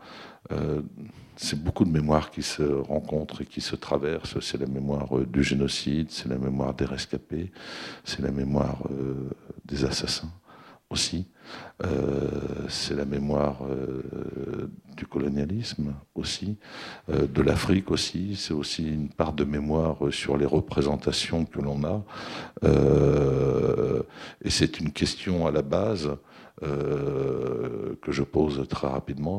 c'est beaucoup de mémoires qui se rencontrent et qui se traversent. C'est la mémoire du génocide, c'est la mémoire des rescapés, c'est la mémoire des assassins aussi. Euh, c'est la mémoire euh, du colonialisme aussi, euh, de l'Afrique aussi, c'est aussi une part de mémoire sur les représentations que l'on a. et c'est une question à la base euh, que je pose très rapidement.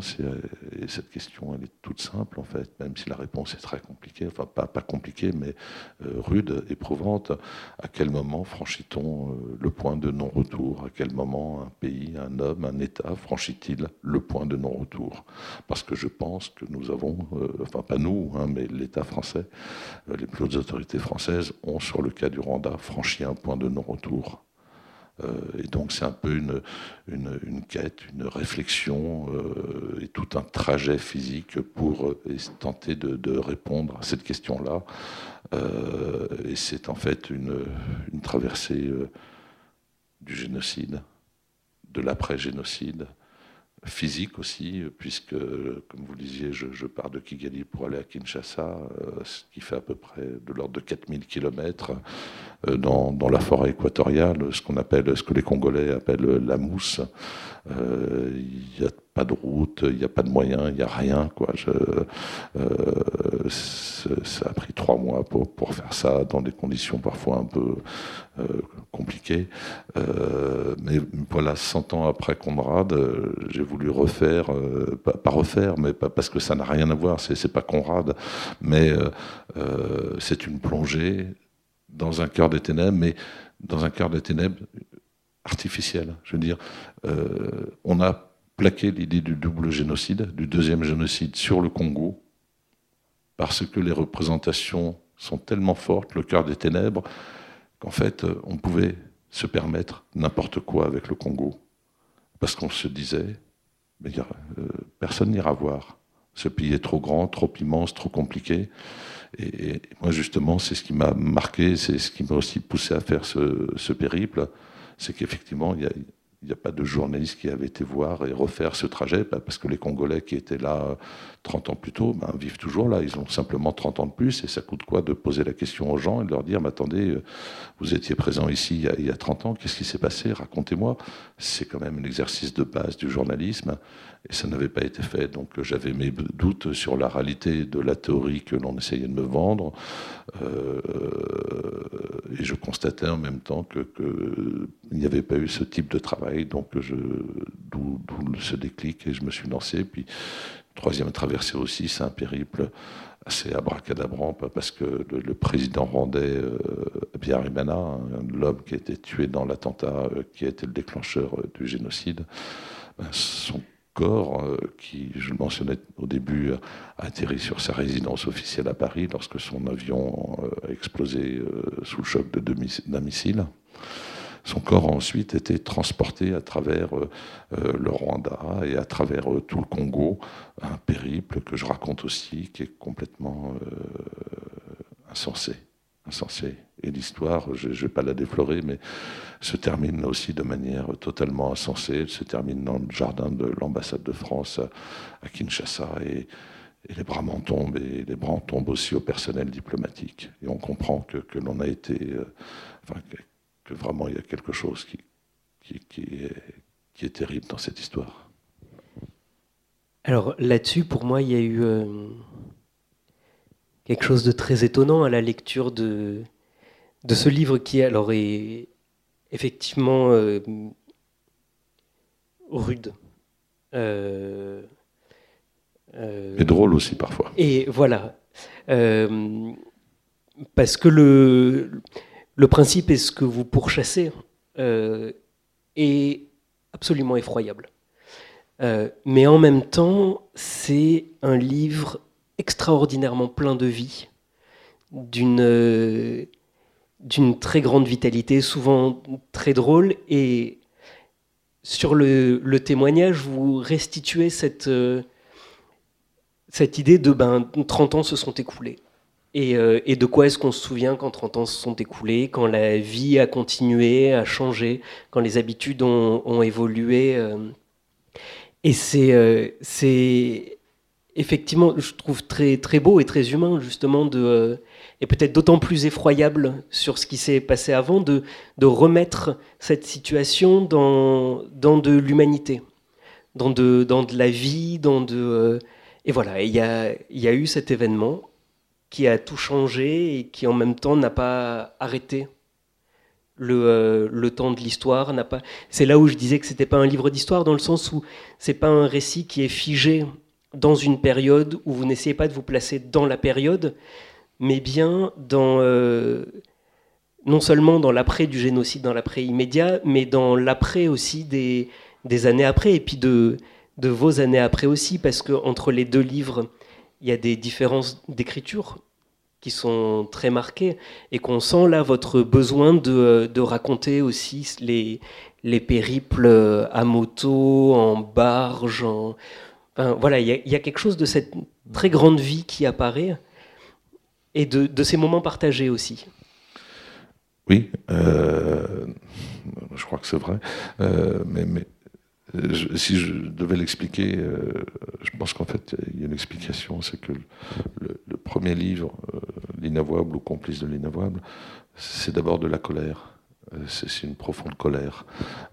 Et cette question, elle est toute simple en fait, même si la réponse est très compliquée, enfin pas, pas compliquée, mais euh, rude, éprouvante. À quel moment franchit-on euh, le point de non-retour? À quel moment un pays, un homme, un État franchit-il le point de non-retour? Parce que je pense que nous avons, enfin pas nous, hein, mais l'État français, les plus hautes autorités françaises ont sur le cas du Rwanda franchi un point de non-retour. Euh, et donc c'est un peu une, une, quête, une réflexion euh, et tout un trajet physique pour euh, tenter de, répondre à cette question-là. et c'est en fait une, une traversée du génocide, de l'après-génocide, physique aussi, puisque, comme vous le disiez, je, pars de Kigali pour aller à Kinshasa, ce qui fait à peu près de l'ordre de 4000 km. Euh, dans, dans, la forêt équatoriale, ce qu'on appelle, ce que les Congolais appellent la mousse. Euh, il n'y a pas de route, il n'y a pas de moyens, il n'y a rien. Quoi. Euh, ça a pris trois mois pour, pour, faire ça, dans des conditions parfois un peu euh, compliquées. Euh, mais voilà, 100 ans après Conrad, j'ai voulu refaire, pas, refaire, mais parce que ça n'a rien à voir, c'est pas Conrad, mais c'est une plongée dans un cœur des ténèbres, mais dans un cœur des ténèbres artificiel. Je veux dire, on a plaqué l'idée du double génocide, du deuxième génocide sur le Congo, parce que les représentations sont tellement fortes, le cœur des ténèbres, qu'en fait, euh, on pouvait se permettre n'importe quoi avec le Congo. Parce qu'on se disait, euh, personne n'ira voir. Ce pays est trop grand, trop immense, trop compliqué. Et, moi, justement, c'est ce qui m'a marqué, c'est ce qui m'a aussi poussé à faire ce, périple, c'est qu'effectivement, il n'y a, pas de journaliste qui avait été voir et refaire ce trajet, bah, parce que les Congolais qui étaient là 30 ans plus tôt ben, vivent toujours là. Ils ont simplement 30 ans de plus, et ça coûte quoi de poser la question aux gens et de leur dire, mais attendez, euh, vous étiez présent ici il y a, il y a 30 ans, qu'est-ce qui s'est passé? Racontez-moi. C'est quand même un exercice de base du journalisme et ça n'avait pas été fait. Donc euh, j'avais mes doutes sur la réalité de la théorie que l'on essayait de me vendre, euh, et je constatais en même temps que, il n'y avait pas eu ce type de travail, donc d'où ce déclic, et je me suis lancé. Puis troisième traversée aussi, c'est un périple assez abracadabrant, parce que le, président rwandais euh, hein, l'homme qui a été tué dans l'attentat qui a été le déclencheur du génocide, ben, son corps, euh, qui, je le mentionnais au début, a atterri sur sa résidence officielle à Paris lorsque son avion euh, a explosé euh, sous le choc d'un missile. Son corps a ensuite été transporté à travers le Rwanda et à travers tout le Congo, un périple que je raconte aussi qui est complètement insensé insensé. Et l'histoire, je ne vais pas la déflorer, mais se termine aussi de manière totalement insensée. Elle se termine dans le jardin de l'ambassade de France à Kinshasa. Et, les bras m'en tombent, et les bras tombent aussi au personnel diplomatique. Et on comprend que, l'on a été. Euh, que, vraiment il y a quelque chose qui, est, terrible dans cette histoire. Alors là-dessus, pour moi, il y a eu. Euh, quelque chose de très étonnant à la lecture de, de ce livre qui alors est effectivement euh, rude, euh, et drôle aussi parfois. Et voilà. parce que le, le principe est ce que vous pourchassez est absolument effroyable. mais en même temps, c'est un livre extraordinairement plein de vie, d'une d'une très grande vitalité, souvent très drôle. Et sur le, témoignage, vous restituez cette, euh, idée de ben, 30 ans se sont écoulés. Euh, et, de quoi est-ce qu'on se souvient quand 30 ans se sont écoulés, quand la vie a continué, a changé, quand les habitudes ont, évolué. Euh. et c'est effectivement, je trouve très, très beau et très humain, justement, de et peut-être d'autant plus effroyable sur ce qui s'est passé avant, de, de remettre cette situation dans, dans de l'humanité, dans de, dans de la vie, dans de... Euh, et voilà, il y a, y a eu cet événement qui a tout changé et qui en même temps n'a pas arrêté le, euh, le, temps de l'histoire pas. C'est là où je disais que c'était pas un livre d'histoire dans le sens où c'est pas un récit qui est figé dans une période où vous n'essayez pas de vous placer dans la période, mais bien dans, euh, non seulement dans l'après du génocide, dans l'après immédiat, mais dans l'après aussi des, des, années après, et puis de, de vos années après aussi, parce qu'entre les deux livres, il y a des différences d'écriture qui sont très marquées, et qu'on sent là votre besoin de, de raconter aussi les, les périples à moto, en barge, en... voilà, il y, a quelque chose de cette très grande vie qui apparaît et de, ces moments partagés aussi. Oui, euh, je crois que c'est vrai. Euh, mais, mais si je devais l'expliquer, euh, je pense qu'en fait, il y a une explication. C'est que le, le, premier livre, L'inavouable ou Complice de l'inavouable, c'est d'abord de la colère. Euh, c'est une profonde colère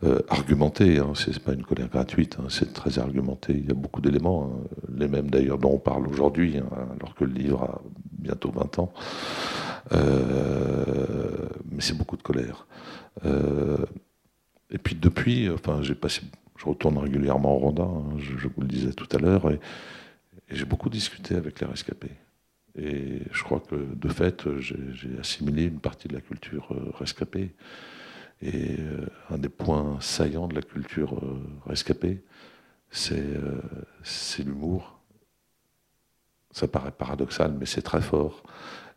euh, argumentée, hein, c'est pas une colère gratuite, hein, c'est très argumenté. Il y a beaucoup d'éléments, hein, les mêmes d'ailleurs dont on parle aujourd'hui, hein, alors que le livre a bientôt 20 ans. Euh, mais c'est beaucoup de colère. et puis depuis, enfin, j'ai passé, je retourne régulièrement au Rwanda, je, je, vous le disais tout à l'heure, et j'ai beaucoup discuté avec les rescapés. Et je crois que de fait, j'ai assimilé une partie de la culture euh, rescapée. Et euh, un des points saillants de la culture euh, rescapée, c'est l'humour. Ça paraît paradoxal, mais c'est très fort.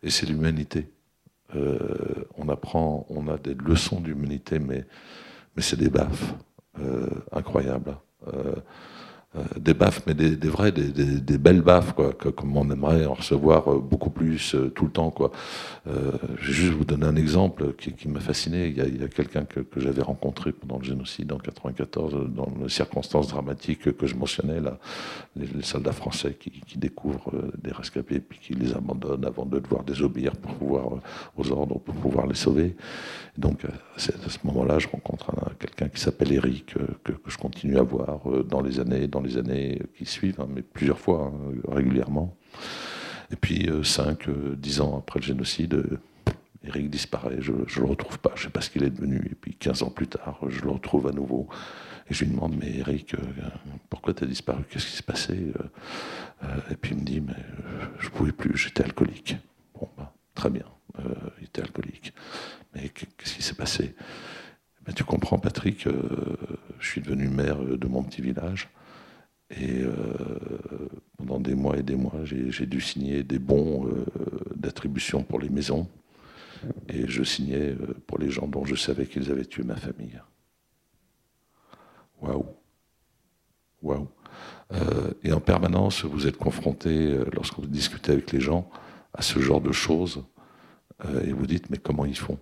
Et c'est l'humanité. on apprend, on a des leçons d'humanité, mais, c'est des baffes incroyables. Euh, des baffes, mais des, des vrais, des, belles baffes, quoi, comme on aimerait en recevoir euh, beaucoup plus euh, tout le temps. Quoi. Euh, je vais juste vous donner un exemple qui, m'a fasciné. Il y a, quelqu'un que, que j'avais rencontré pendant le génocide en 94, dans les circonstances dramatiques que je mentionnais, là, les, soldats français qui, découvrent des rescapés puis qui les abandonnent avant de devoir désobéir pour pouvoir, aux ordres pour pouvoir les sauver. donc à ce moment-là, je rencontre quelqu'un qui s'appelle Eric, que, que, je continue à voir dans les années, dans les années qui suivent, hein, mais plusieurs fois, hein, régulièrement. Et puis, 5, euh, 10 euh, ans après le génocide, euh, Eric disparaît, je ne le retrouve pas, je ne sais pas ce qu'il est devenu. Et puis, 15 ans plus tard, je le retrouve à nouveau. Et je lui demande, mais Eric, pourquoi tu as disparu? Qu'est-ce qui s'est passé? Et puis il me dit, mais je ne pouvais plus, j'étais alcoolique. Bon, bah, très bien, il était alcoolique. Mais qu'est-ce qui s'est passé? Ben, Tu comprends, Patrick, je suis devenu maire de mon petit village. Et euh, pendant des mois et des mois, j'ai dû signer des bons euh, d'attribution pour les maisons. Et je signais euh, pour les gens dont je savais qu'ils avaient tué ma famille. Waouh! Waouh! et en permanence, vous êtes confronté, lorsque vous discutez avec les gens, à ce genre de choses. et vous dites, mais comment ils font?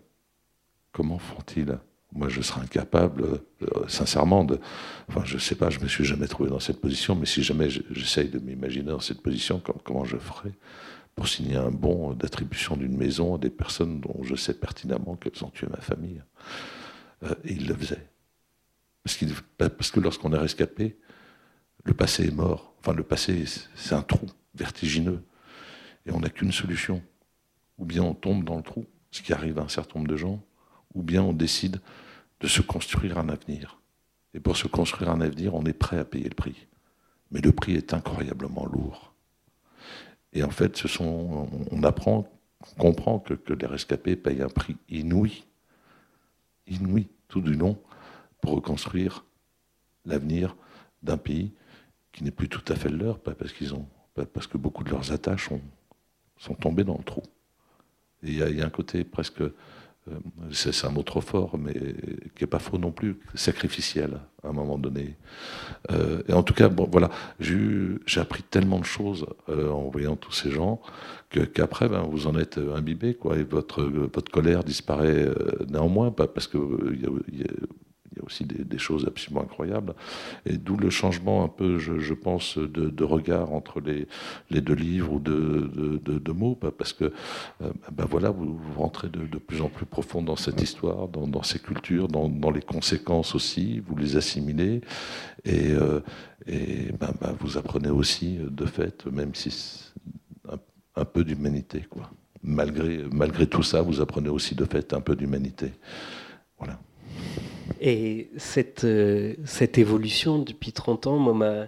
Comment font-ils? Moi, je serais incapable, euh, sincèrement, de. Enfin, je ne sais pas, je ne me suis jamais trouvé dans cette position, mais si jamais j'essaye de m'imaginer dans cette position, comment, je ferais pour signer un bon d'attribution d'une maison à des personnes dont je sais pertinemment qu'elles ont tué ma famille? Euh, Et il le faisait. Parce, parce que lorsqu'on est rescapé, le passé est mort. Enfin, le passé, c'est un trou vertigineux. Et on n'a qu'une solution. Ou bien on tombe dans le trou, ce qui arrive à un certain nombre de gens, ou bien on décide de se construire un avenir. Et pour se construire un avenir, on est prêt à payer le prix. mais le prix est incroyablement lourd. Et en fait, ce sont, on apprend, on comprend que, les rescapés payent un prix inouï, inouï, tout du long, pour reconstruire l'avenir d'un pays qui n'est plus tout à fait le leur, pas parce qu'ils ont, parce que beaucoup de leurs attaches sont tombées dans le trou. Et il y, a un côté presque c'est un mot trop fort, mais qui n'est pas faux non plus, sacrificiel à un moment donné. Euh, et en tout cas, bon, voilà, j'ai appris tellement de choses euh, en voyant tous ces gens qu'après, ben, vous en êtes imbibé, quoi, et votre, votre colère disparaît néanmoins, parce que il y a aussi des, choses absolument incroyables. Et d'où le changement un peu, je, pense, de, regard entre les, deux livres ou de, mots, parce que ben voilà, vous, rentrez de, plus en plus profond dans cette histoire, dans, ces cultures, dans, les conséquences aussi, vous les assimilez, et, euh, ben, vous apprenez aussi, de fait, même si un, un peu d'humanité, quoi. Malgré, malgré tout ça, vous apprenez aussi de fait un peu d'humanité. Voilà. Et cette, euh, cette évolution depuis 30 ans, m'a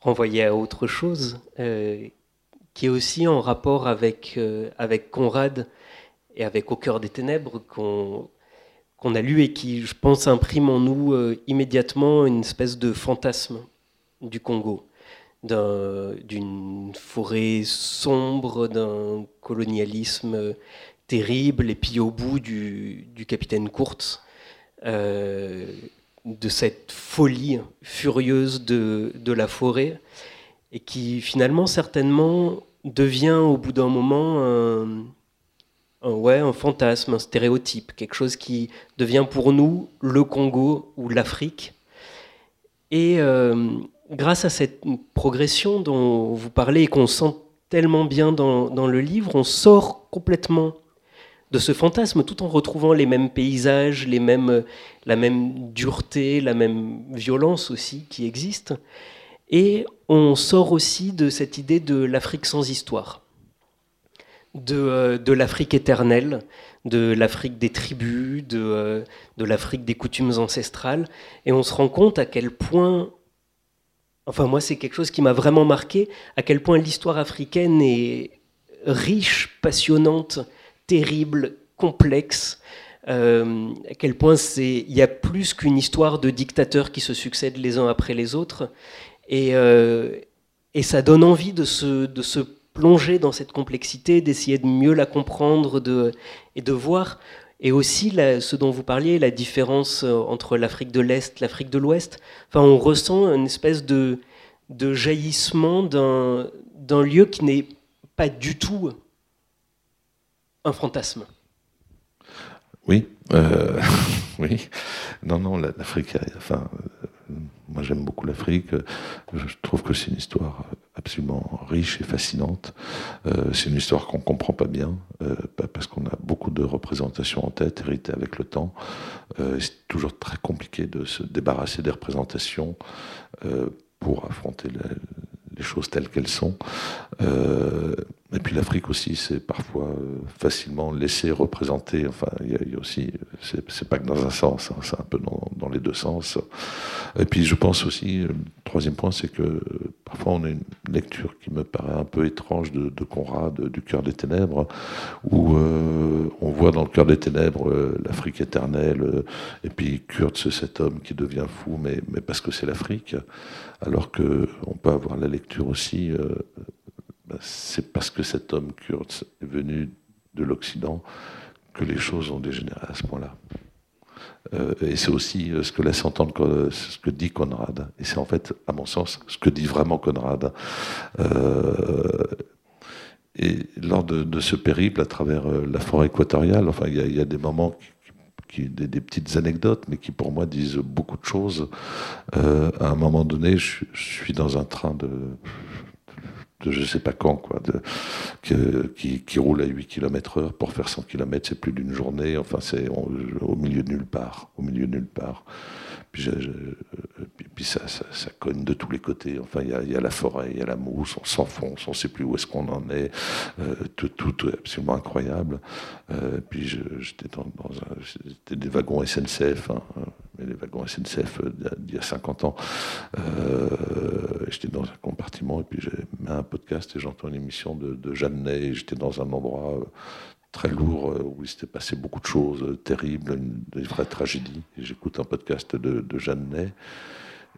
renvoyé à autre chose, euh, qui est aussi en rapport avec, euh, avec Conrad et avec Au cœur des ténèbres, qu'on a lu et qui, je pense, imprime en nous immédiatement une espèce de fantasme du Congo, d'une forêt sombre, d'un colonialisme terrible, et puis au bout du, du capitaine Kurtz, euh, de cette folie furieuse de, de, la forêt et qui finalement certainement devient au bout d'un moment un, ouais, un fantasme, un stéréotype, quelque chose qui devient pour nous le Congo ou l'Afrique. Et euh, grâce à cette progression dont vous parlez et qu'on sent tellement bien dans, dans, le livre, on sort complètement de ce fantasme tout en retrouvant les mêmes paysages, les mêmes, la même dureté, la même violence aussi qui existe. Et on sort aussi de cette idée de l'Afrique sans histoire, de, euh, de l'Afrique éternelle, de l'Afrique des tribus, de, euh, de l'Afrique des coutumes ancestrales. Et on se rend compte à quel point, enfin moi c'est quelque chose qui m'a vraiment marqué, à quel point l'histoire africaine est riche, passionnante, terrible, complexe, euh, à quel point il y a plus qu'une histoire de dictateurs qui se succèdent les uns après les autres, et, euh, ça donne envie de se, plonger dans cette complexité, d'essayer de mieux la comprendre et de voir, et aussi ce dont vous parliez, la différence euh, entre l'Afrique de l'Est, l'Afrique de l'Ouest. Enfin, on ressent une espèce de jaillissement d'un lieu qui n'est pas du tout un fantasme. Oui, euh, oui. Non, non, l'Afrique, enfin, euh, moi j'aime beaucoup l'Afrique. Je trouve que c'est une histoire absolument riche et fascinante. Euh, c'est une histoire qu'on comprend pas bien, parce qu'on a beaucoup de représentations en tête, héritées avec le temps. c'est toujours très compliqué de se débarrasser des représentations pour affronter les choses telles qu'elles sont. Et puis l'Afrique aussi, c'est parfois euh, facilement laissé représenter. Enfin, il y, a aussi, c'est pas que dans un sens, hein, c'est un peu dans, les deux sens. Et puis je pense aussi, le troisième point, c'est que parfois on a une lecture qui me paraît un peu étrange de, Conrad, du cœur des ténèbres, où euh, on voit dans le cœur des ténèbres euh, l'Afrique éternelle, et puis Kurt, c'est cet homme qui devient fou, mais, mais parce que c'est l'Afrique, alors que on peut avoir la lecture aussi ben, c'est parce que cet homme Kurtz est venu de l'Occident que les choses ont dégénéré à ce point-là. Euh, et c'est aussi euh, ce que laisse entendre ce que dit Conrad. Et c'est en fait, à mon sens, ce que dit vraiment Conrad. Euh, et lors de, ce périple à travers la forêt équatoriale, enfin, il y, a des moments des, petites anecdotes, mais qui pour moi disent beaucoup de choses. à un moment donné, je, suis dans un train de, de je sais pas quand, quoi, qui, roule à 8 km heure pour faire 100 km, c'est plus d'une journée, enfin c'est au milieu de nulle part, au milieu de nulle part. Puis, puis, ça, ça, cogne de tous les côtés, enfin il y a, la forêt, il y a la mousse, on s'enfonce, on sait plus où est-ce qu'on en est, euh, tout, est absolument incroyable. Euh, puis j'étais dans, dans un, des wagons SNCF, hein, mais wagons SNCF d'il y a 50 ans. j'étais dans un compartiment et puis j'ai mis un podcast et j'entends une émission de, de Jeannet et j'étais dans un endroit très lourd où il s'était passé beaucoup de choses terribles, des vraies tragédies. J'écoute un podcast de, de Jeannet.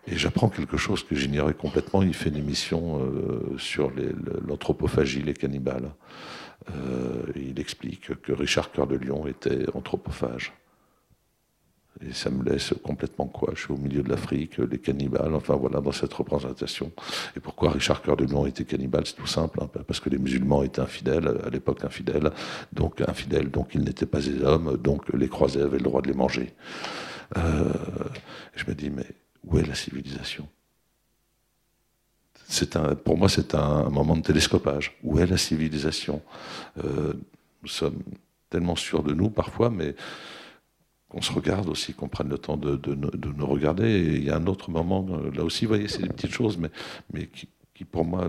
Et j'apprends quelque chose que j'ignorais complètement. Il fait une émission euh, sur l'anthropophagie, les, cannibales. Euh, il explique que Richard Cœur de Lion était anthropophage. Et ça me laisse complètement quoi? Je suis au milieu de l'Afrique, les cannibales, enfin voilà, dans cette représentation. Et pourquoi Richard Cœur de Lion était cannibale? C'est tout simple, hein, parce que les musulmans étaient infidèles, à l'époque infidèles, donc infidèles, donc ils n'étaient pas des hommes, donc les croisés avaient le droit de les manger. Euh, je me dis, mais où est la civilisation? Un, Pour moi, c'est un, moment de télescopage. Où est la civilisation? Euh, Nous sommes tellement sûrs de nous parfois, mais qu'on se regarde aussi, qu'on prenne le temps de, nous regarder. Et il y a un autre moment, là aussi, vous voyez, c'est des petites choses, mais, qui pour moi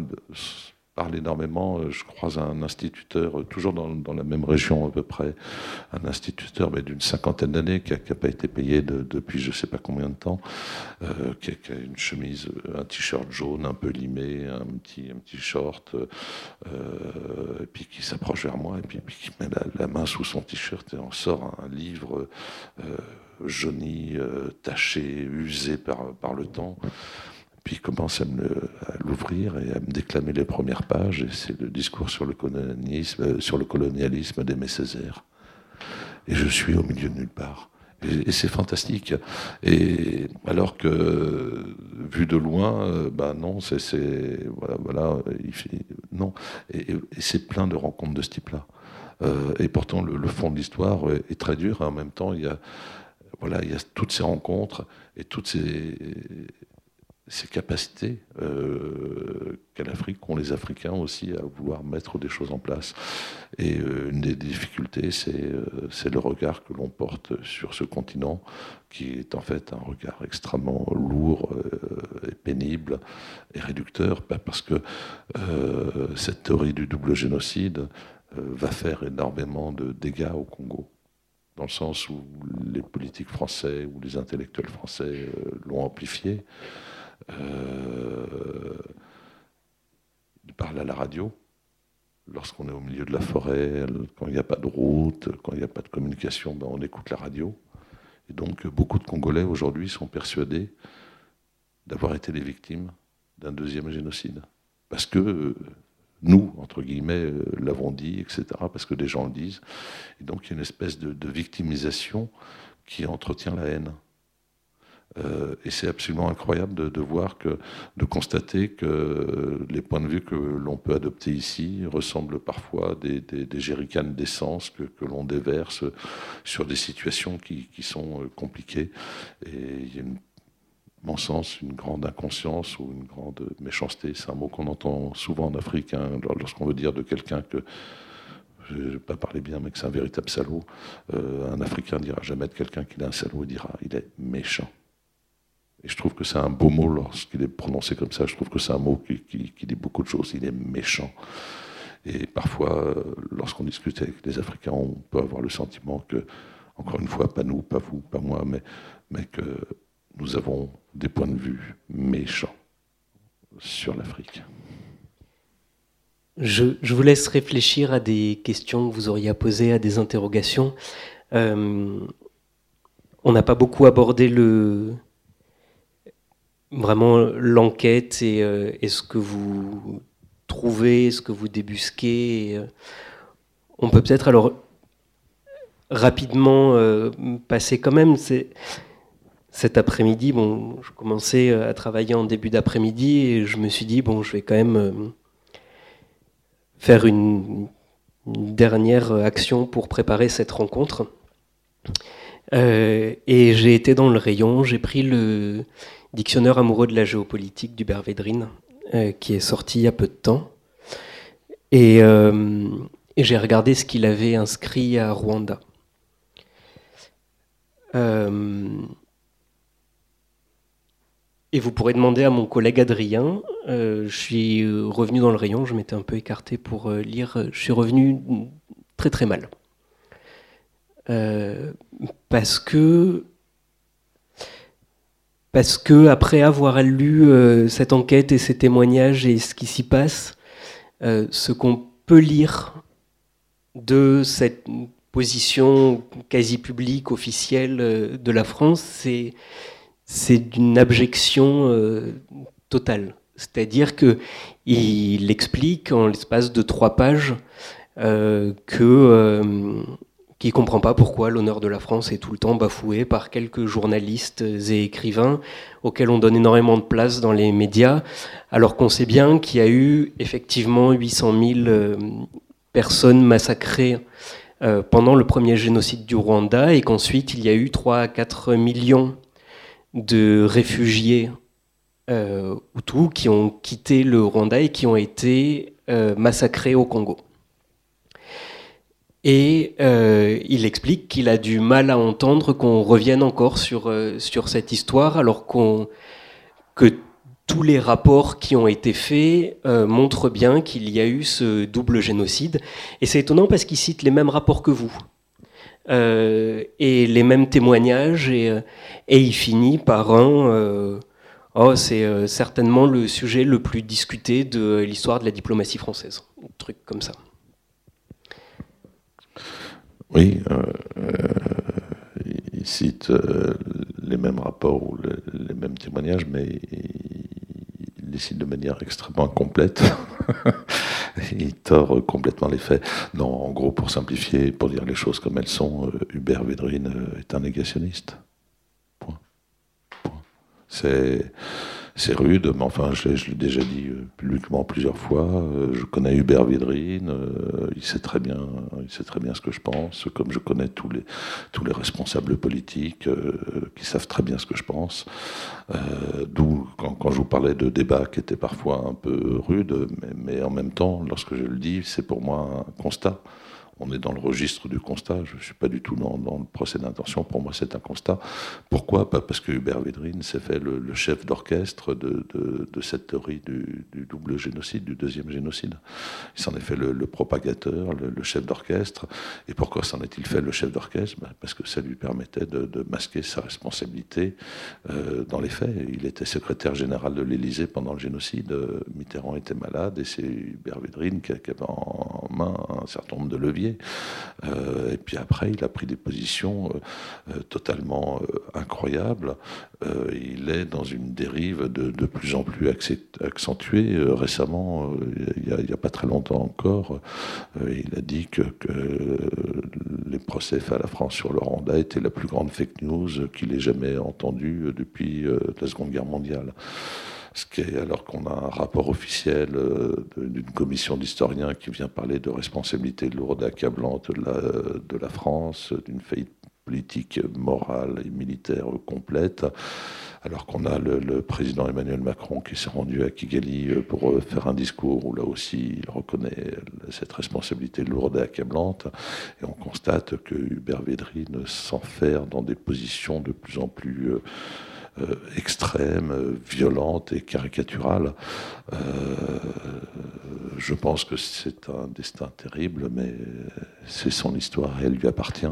parle énormément. Euh, je croise un instituteur, euh, toujours dans, la même région à peu près, un instituteur mais d'une cinquantaine d'années qui n'a pas été payé depuis je ne sais pas combien de temps, euh, qui, a, une chemise, un t-shirt jaune un peu limé, un petit, un petit short, et puis qui s'approche vers moi et puis, qui met la, main sous son t-shirt et en sort un, livre jauni, taché, usé par, par le temps. Puis il commence à, l'ouvrir et à me déclamer les premières pages. Et c'est le discours sur le colonialisme, euh, sur le colonialisme. Et je suis au milieu de nulle part. Et, c'est fantastique. Et alors que, vu de loin, euh, ben non, c'est. Voilà, voilà, non. Et, c'est plein de rencontres de ce type-là. Euh, et pourtant, le, fond de l'histoire est, très dur. Et en même temps, il y a, voilà, il y a toutes ces rencontres et toutes ces ces capacités euh, qu'a l'Afrique, qu'ont les Africains aussi à vouloir mettre des choses en place. Et euh, une des difficultés, euh, c'est le regard que l'on porte sur ce continent, qui est en fait un regard extrêmement lourd et pénible et réducteur, parce que cette théorie du double génocide va faire énormément de dégâts au Congo dans le sens où les politiques français ou les intellectuels français l'ont amplifié. Euh, il parle à la radio lorsqu'on est au milieu de la forêt, quand il n'y a pas de route, quand il n'y a pas de communication, ben on écoute la radio. Et donc beaucoup de Congolais aujourd'hui sont persuadés d'avoir été les victimes d'un deuxième génocide. Parce que nous, entre guillemets, euh, l'avons dit, etc., parce que des gens le disent. Et donc il y a une espèce de victimisation qui entretient la haine. Euh, et c'est absolument incroyable de, voir que, de constater que les points de vue que l'on peut adopter ici ressemblent parfois des, des, des d'essence que, l'on déverse sur des situations qui, sont euh, compliquées. Et il y a, une, mon sens, une grande inconscience ou une grande méchanceté. C'est un mot qu'on entend souvent en Afrique hein, lorsqu'on veut dire de quelqu'un que je ne vais pas parler bien, mais que c'est un véritable salaud. Euh, un Africain dira jamais de quelqu'un qu'il est un salaud, il dira il est méchant. Et je trouve que c'est un beau mot lorsqu'il est prononcé comme ça. Je trouve que c'est un mot qui, dit beaucoup de choses. Il est méchant. Et parfois, euh, lorsqu'on discute avec les Africains, on peut avoir le sentiment que, encore une fois, pas nous, pas vous, pas moi, mais, mais que nous avons des points de vue méchants sur l'Afrique. Je, vous laisse réfléchir à des questions que vous auriez à poser, à des interrogations. Euh, on n'a pas beaucoup abordé le, vraiment l'enquête et, euh, ce que vous trouvez, ce que vous débusquez. Euh, on peut peut-être alors rapidement euh, passer quand même. Cet après-midi, bon, je commençais à travailler en début d'après-midi et je me suis dit bon, je vais quand même faire une, dernière action pour préparer cette rencontre. et j'ai été dans le rayon, j'ai pris le, Dictionnaire amoureux de la géopolitique d'Hubert Védrine, euh, qui est sorti il y a peu de temps. Euh, et, j'ai regardé ce qu'il avait inscrit à Rwanda. Euh, et vous pourrez demander à mon collègue Adrien, je suis revenu dans le rayon, je m'étais un peu écarté pour lire, je suis revenu très très mal. parce que parce que après avoir lu cette enquête et ces témoignages et ce qui s'y passe, ce qu'on peut lire de cette position quasi publique, officielle de la France, c'est c'est d'une abjection totale. C'est-à-dire qu'il explique en l'espace de trois pages euh, que euh, ne comprend pas pourquoi l'honneur de la France est tout le temps bafoué par quelques journalistes et écrivains auxquels on donne énormément de place dans les médias, alors qu'on sait bien qu'il y a eu effectivement 800 000 euh, personnes massacrées euh, pendant le premier génocide du Rwanda et qu'ensuite il y a eu 3 à 4 millions de réfugiés euh, Hutus qui ont quitté le Rwanda et qui ont été euh, massacrés au Congo. Et euh, il explique qu'il a du mal à entendre qu'on revienne encore sur, euh, sur cette histoire, alors qu'on, que tous les rapports qui ont été faits montrent bien qu'il y a eu ce double génocide. Et c'est étonnant parce qu'il cite les mêmes rapports que vous. et les mêmes témoignages, et, et il finit par un Oh, c'est euh, certainement le sujet le plus discuté de l'histoire de la diplomatie française. Un truc comme ça. Oui, euh, euh, il cite les mêmes rapports ou les mêmes témoignages, mais il les cite de manière extrêmement complète. il tord complètement les faits. Non, en gros, pour simplifier, pour dire les choses comme elles sont, Hubert Védrine est un négationniste. C'est rude, mais enfin, je l'ai déjà dit euh, publiquement plusieurs fois. Euh, je connais Hubert Védrine, euh, il sait très bien, il sait très bien ce que je pense, comme je connais tous les responsables politiques qui savent très bien ce que je pense. D'où quand, je vous parlais de débats qui étaient parfois un peu rudes, mais en même temps, lorsque je le dis, c'est pour moi un constat on est dans le registre du constat. Je ne suis pas du tout dans, le procès d'intention. Pour moi, c'est un constat. Pourquoi? Pas Parce que Hubert Védrine s'est fait le, chef d'orchestre de, cette théorie du, double génocide, du deuxième génocide. Il s'en est fait le, propagateur, le, chef d'orchestre. Et pourquoi s'en est-il fait le chef d'orchestre? Ben, Parce que ça lui permettait de, masquer sa responsabilité euh, dans les faits. Il était secrétaire général de l'Élysée pendant le génocide. Mitterrand était malade et c'est Hubert Védrine qui avait en main un certain nombre de leviers euh, et puis après, il a pris des positions euh, euh, totalement incroyables. il est dans une dérive de, plus en plus accentuée. récemment, il n'y a, pas très longtemps encore, il a dit que, les procès faits à la France sur le Rwanda étaient la plus grande fake news qu'il ait jamais entendue depuis la Seconde Guerre mondiale alors qu'on a un rapport officiel euh, d'une commission d'historiens qui vient parler de responsabilité lourde et accablante de la, de la France, d'une faillite politique, morale et militaire complète, alors qu'on a le, président Emmanuel Macron qui s'est rendu à Kigali euh, pour euh, faire un discours où là aussi il reconnaît cette responsabilité lourde et accablante, et on constate que Hubert Védrine s'enferme dans des positions de plus en plus... Euh, extrême, euh, violente et caricaturale. Euh, je pense que c'est un destin terrible, mais c'est son histoire et elle lui appartient.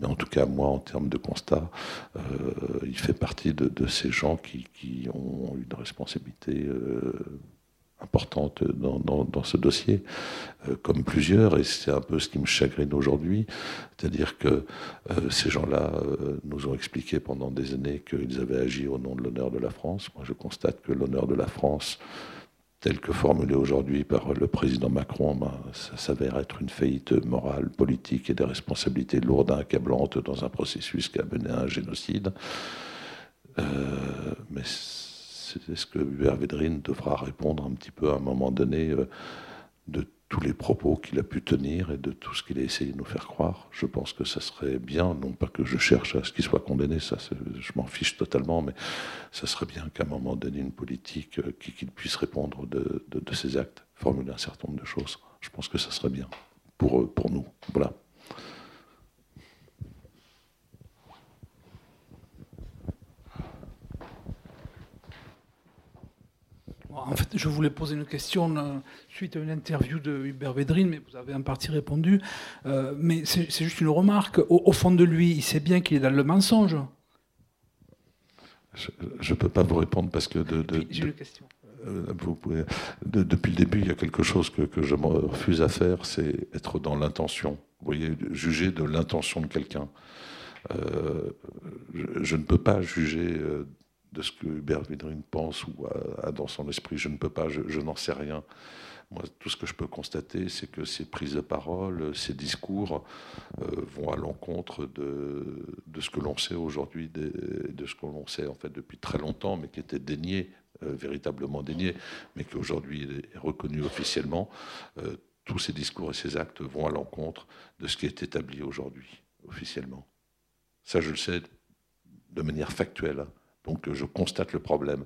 Mais en tout cas, moi, en termes de constat, il fait partie de, ces gens qui, qui, ont une responsabilité importante dans, ce dossier, euh, comme plusieurs, et c'est un peu ce qui me chagrine aujourd'hui, c'est-à-dire que euh, ces gens-là euh, nous ont expliqué pendant des années qu'ils avaient agi au nom de l'honneur de la France. Moi, je constate que l'honneur de la France, tel que formulé aujourd'hui par le président Macron, ben, ça s'avère être une faillite morale, politique et des responsabilités lourdes accablantes dans un processus qui a mené à un génocide. mais est-ce que Hubert Védrine devra répondre un petit peu à un moment donné euh, de tous les propos qu'il a pu tenir et de tout ce qu'il a essayé de nous faire croire Je pense que ça serait bien, non pas que je cherche à ce qu'il soit condamné, ça je m'en fiche totalement, mais ça serait bien qu'à un moment donné, une politique euh, qu'il puisse répondre de, de, ses actes, formuler un certain nombre de choses. Je pense que ça serait bien pour, pour nous. Voilà. En fait, je voulais poser une question euh, suite à une interview de Hubert Védrine, mais vous avez en partie répondu. Euh, mais c'est juste une remarque. Au, fond de lui, il sait bien qu'il est dans le mensonge. Je ne peux pas vous répondre parce que... De, J'ai une question. Vous pouvez, depuis le début, il y a quelque chose que, que je me refuse à faire, c'est être dans l'intention. Vous voyez, juger de l'intention de quelqu'un. Euh, je, ne peux pas juger de ce que Hubert Védrine pense ou a, dans son esprit. Je ne peux pas, je, n'en sais rien. Moi, tout ce que je peux constater, c'est que ces prises de parole, ces discours vont à l'encontre de, de, ce que l'on sait aujourd'hui, de, ce que l'on sait en fait depuis très longtemps, mais qui était dénié euh, véritablement dénié, mais qu'aujourd'hui est reconnu officiellement, euh, tous ces discours et ces actes vont à l'encontre de ce qui est établi aujourd'hui, officiellement. Ça, je le sais de manière factuelle. Donc, je constate le problème.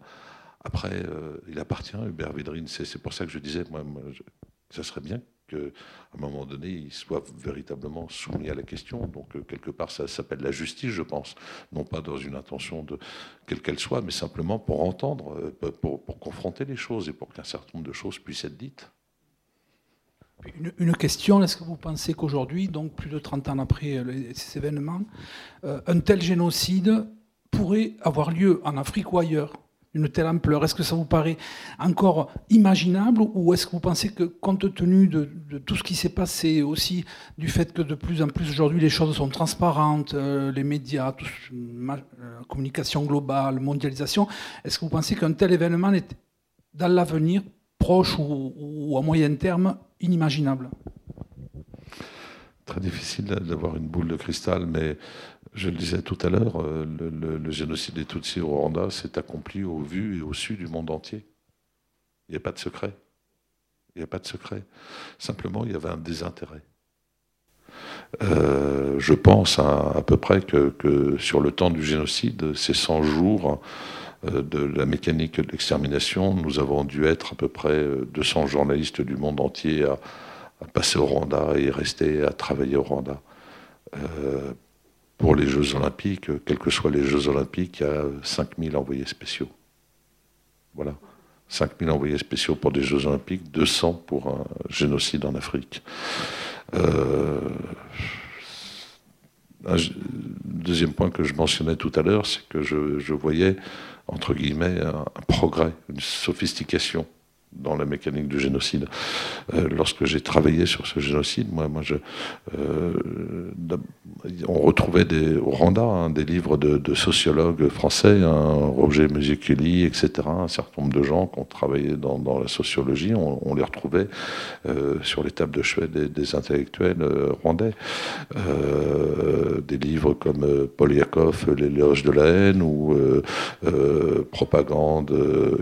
Après, euh, il appartient à Hubert Védrine. C'est pour ça que je disais, moi, ça serait bien qu'à un moment donné, il soit véritablement soumis à la question. Donc, euh, quelque part, ça s'appelle la justice, je pense. Non pas dans une intention de quelle qu'elle soit, mais simplement pour entendre, euh, pour, confronter les choses et pour qu'un certain nombre de choses puissent être dites. Une, question, est-ce que vous pensez qu'aujourd'hui, donc plus de 30 ans après euh, ces événements, un tel génocide pourrait avoir lieu en Afrique ou ailleurs une telle ampleur. Est-ce que ça vous paraît encore imaginable ou est-ce que vous pensez que compte tenu de, tout ce qui s'est passé, aussi du fait que de plus en plus aujourd'hui les choses sont transparentes, euh, les médias, la euh, communication globale, mondialisation, est-ce que vous pensez qu'un tel événement est dans l'avenir proche ou à moyen terme inimaginable? Très difficile d'avoir une boule de cristal, mais je le disais tout à l'heure, euh, le, génocide des Tutsis au Rwanda s'est accompli au vu et au su du monde entier. Il n'y a pas de secret. Il n'y a pas de secret. Simplement, il y avait un désintérêt. Euh, je pense à, peu près que, sur le temps du génocide, ces 100 jours euh, de la mécanique de l'extermination, nous avons dû être à peu près 200 journalistes du monde entier à, passer au Rwanda et rester à travailler au Rwanda pour les Jeux Olympiques, quels que soient les Jeux Olympiques, il y a 5000 envoyés spéciaux. Voilà. 5000 envoyés spéciaux pour des Jeux Olympiques, 200 pour un génocide en Afrique. Euh, un deuxième point que je mentionnais tout à l'heure, c'est que je, voyais, entre guillemets, un progrès, une sophistication dans la mécanique du génocide. Euh, lorsque j'ai travaillé sur ce génocide, moi, euh, on retrouvait des, au Rwanda hein, des livres de, sociologues français, hein, Roger Musiculi, etc., un certain nombre de gens qui ont travaillé dans, la sociologie, on, les retrouvait euh, sur les tables de chevet des, intellectuels rwandais. des livres comme Paul Yakov, L'éloge de la haine, ou Propagande,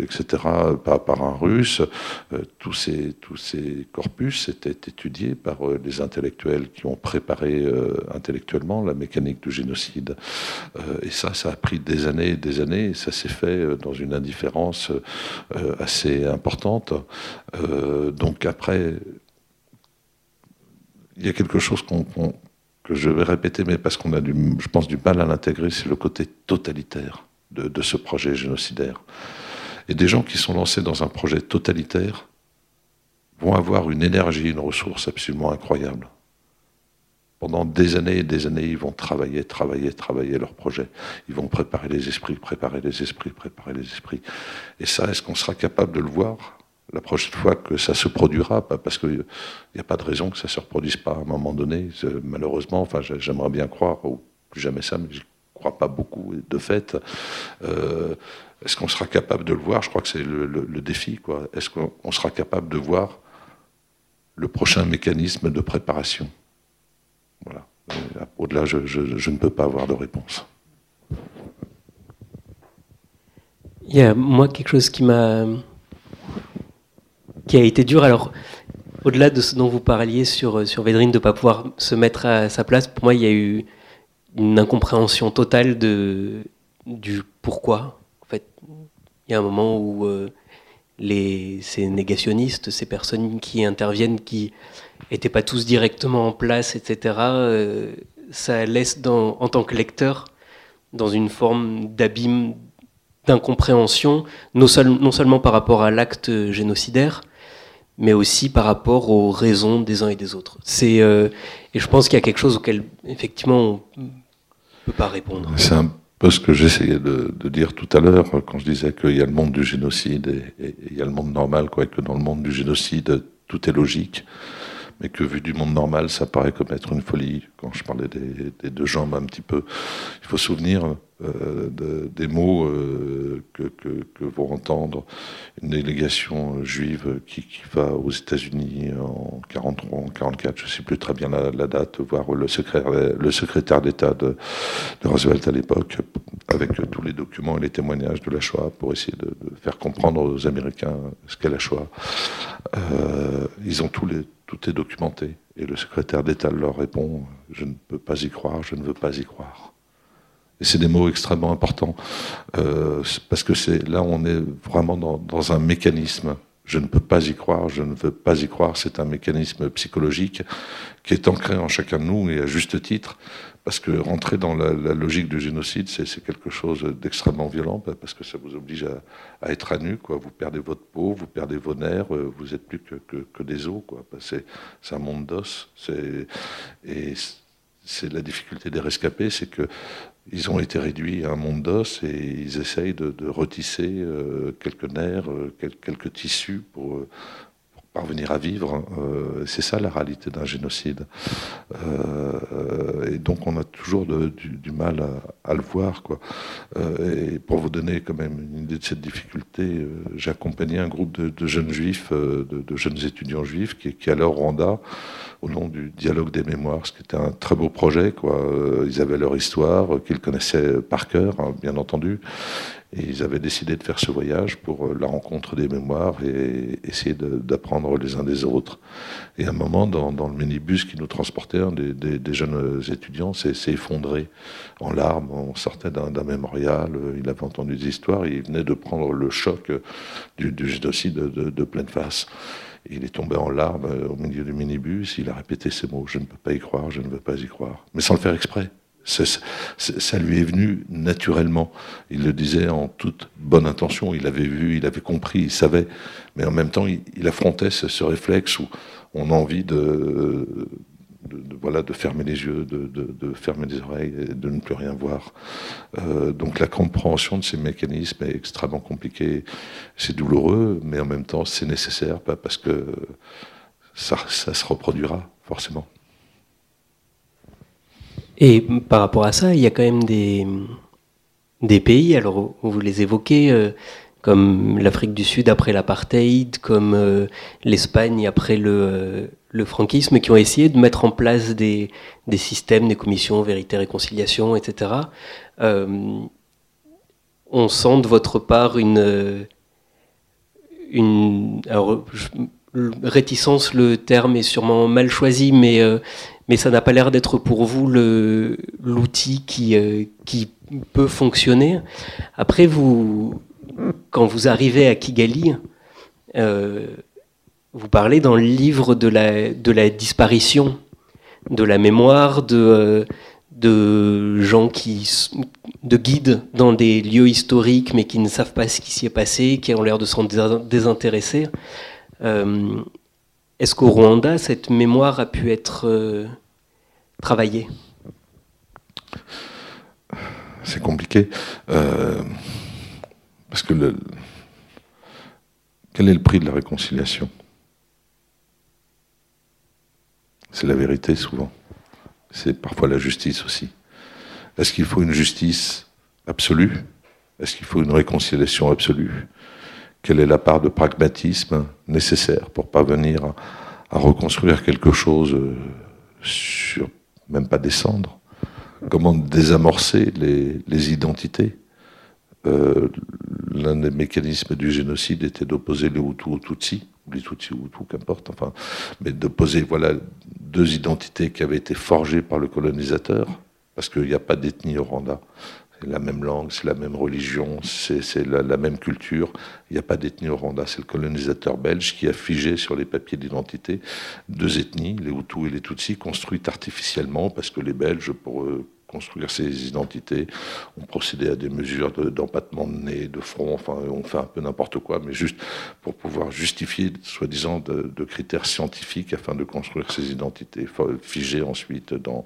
etc., par, par un russe. Euh, tous, ces, corpus étaient étudiés par euh, les intellectuels qui ont préparé euh, intellectuellement la mécanique du génocide. et ça, ça a pris des années et des années, et ça s'est fait dans une indifférence assez importante. donc après, il y a quelque chose que je vais répéter, mais parce qu'on a, du, je pense, du mal à l'intégrer, c'est le côté totalitaire de ce projet génocidaire. Et des gens qui sont lancés dans un projet totalitaire vont avoir une énergie, une ressource absolument incroyable. Pendant des années et des années, ils vont travailler, travailler, travailler leur projet. Ils vont préparer les esprits, préparer les esprits, préparer les esprits. Et ça, est-ce qu'on sera capable de le voir la prochaine fois que ça se produira? Parce qu'il n'y a pas de raison que ça ne se reproduise pas à un moment donné. Malheureusement, enfin, j'aimerais bien croire, ou plus jamais ça, mais je ne crois pas beaucoup de fait. Euh, est-ce qu'on sera capable de le voir? Je crois que c'est le, défi. Est-ce qu'on sera capable de voir le prochain mécanisme de préparation? Voilà. Au-delà, je, ne peux pas avoir de réponse. Il y a moi quelque chose qui m'a qui a été dur. Alors, au-delà de ce dont vous parliez sur sur Védrine de ne pas pouvoir se mettre à sa place, pour moi, il y a eu une incompréhension totale du pourquoi il y a un moment où euh, ces négationnistes, ces personnes qui interviennent, qui n'étaient pas tous directement en place, etc., euh, ça laisse en tant que lecteur dans une forme d'abîme, d'incompréhension, non, seulement par rapport à l'acte génocidaire, mais aussi par rapport aux raisons des uns et des autres. Euh, et je pense qu'il y a quelque chose auquel, effectivement, on ne peut pas répondre. C'est un ce que j'essayais de, dire tout à l'heure quand je disais qu'il y a le monde du génocide et, il y a le monde normal, quoi, que dans le monde du génocide, tout est logique, mais que vu du monde normal, ça paraît comme être une folie. Quand je parlais des, deux jambes un petit peu, il faut souvenir euh, des mots euh, que, vont entendre une délégation juive qui, va aux États-Unis en 43, en 44, je ne sais plus très bien la, date, voir le secrétaire, le secrétaire d'État de, Roosevelt à l'époque, avec tous les documents et les témoignages de la Shoah pour essayer de, faire comprendre aux Américains ce qu'est la Shoah. Euh, ils ont tous les tout est documenté. Et le secrétaire d'État leur répond Je ne peux pas y croire, je ne veux pas y croire. Et c'est des mots extrêmement importants, euh, parce que c'est là on est vraiment dans, dans, un mécanisme. Je ne peux pas y croire, je ne veux pas y croire. C'est un mécanisme psychologique qui est ancré en chacun de nous et à juste titre, parce que rentrer dans la, logique du génocide, c'est quelque chose d'extrêmement violent, parce que ça vous oblige à, être à nu, quoi. Vous perdez votre peau, vous perdez vos nerfs, euh, vous êtes plus que, que, des os, quoi. C'est un monde d'os. Et c'est la difficulté des rescapés, c'est que ils ont été réduits à un monde d'os et ils essayent de, retisser euh, quelques nerfs, euh, quelques, tissus pour, parvenir à vivre. Euh, c'est ça la réalité d'un génocide. Euh, et donc on a toujours du, mal à, le voir. Quoi. Euh, et pour vous donner quand même une idée de cette difficulté, j'ai accompagné un groupe de, jeunes juifs, de, jeunes étudiants juifs qui, qui allaient au Rwanda au nom du dialogue des mémoires, ce qui était un très beau projet. Quoi. Ils avaient leur histoire, qu'ils connaissaient par cœur, hein, bien entendu. Ils avaient décidé de faire ce voyage pour euh, la rencontre des mémoires et essayer d'apprendre les uns des autres. Et à un moment, dans, le minibus qui nous transportait, un des, jeunes étudiants s'est effondré en larmes. On sortait d'un mémorial, il avait entendu des histoires, il venait de prendre le choc du, génocide de, de pleine face. Il est tombé en larmes euh, au milieu du minibus, il a répété ces mots, je ne peux pas y croire, je ne veux pas y croire. Mais sans le faire exprès. Ça, lui est venu naturellement. Il le disait en toute bonne intention. Il avait vu, il avait compris, il savait. Mais en même temps, il, affrontait ce, réflexe où on a envie de, voilà, de fermer les yeux, de, fermer les oreilles de ne plus rien voir. Euh, donc la compréhension de ces mécanismes est extrêmement compliquée. C'est douloureux, mais en même temps, c'est nécessaire parce que ça se reproduira forcément. Et par rapport à ça, il y a quand même des, des pays, alors vous les évoquez, euh, comme l'Afrique du Sud après l'apartheid, comme euh, l'Espagne après le, euh, le, franquisme, qui ont essayé de mettre en place des, des systèmes, des commissions vérité, réconciliation, etc. on sent de votre part une, une alors, réticence, le terme est sûrement mal choisi, mais mais ça n'a pas l'air d'être pour vous l'outil qui, euh, qui peut fonctionner. Après, vous, quand vous arrivez à Kigali, euh, vous parlez dans le livre de la, de la disparition, de la mémoire, de, euh, de gens qui, de guides dans des lieux historiques mais qui ne savent pas ce qui s'y est passé, qui ont l'air de s'en désintéresser. Est-ce qu'au Rwanda, cette mémoire a pu être euh, travaillée? C'est compliqué. Euh, parce que quel est le prix de la réconciliation? C'est la vérité souvent. C'est parfois la justice aussi. Est-ce qu'il faut une justice absolue? Est-ce qu'il faut une réconciliation absolue? Quelle est la part de pragmatisme nécessaire pour parvenir à, reconstruire quelque chose euh, sur même pas descendre? Comment désamorcer les, identités? Euh, L'un des mécanismes du génocide était d'opposer les Hutus aux Tutsis, ou les Tutsis aux Hutus, qu'importe, enfin, mais d'opposer voilà, deux identités qui avaient été forgées par le colonisateur, parce qu'il n'y a pas d'ethnie au Rwanda. La même langue, c'est la même religion, c'est la, même culture. Il n'y a pas d'ethnie au Rwanda. C'est le colonisateur belge qui a figé sur les papiers d'identité deux ethnies, les Hutus et les Tutsis, construites artificiellement parce que les Belges, pour construire ces identités. On procédait à des mesures d'empattement de, nez, de front, enfin on fait un peu n'importe quoi, mais juste pour pouvoir justifier, soi-disant, de, critères scientifiques afin de construire ces identités figées ensuite dans,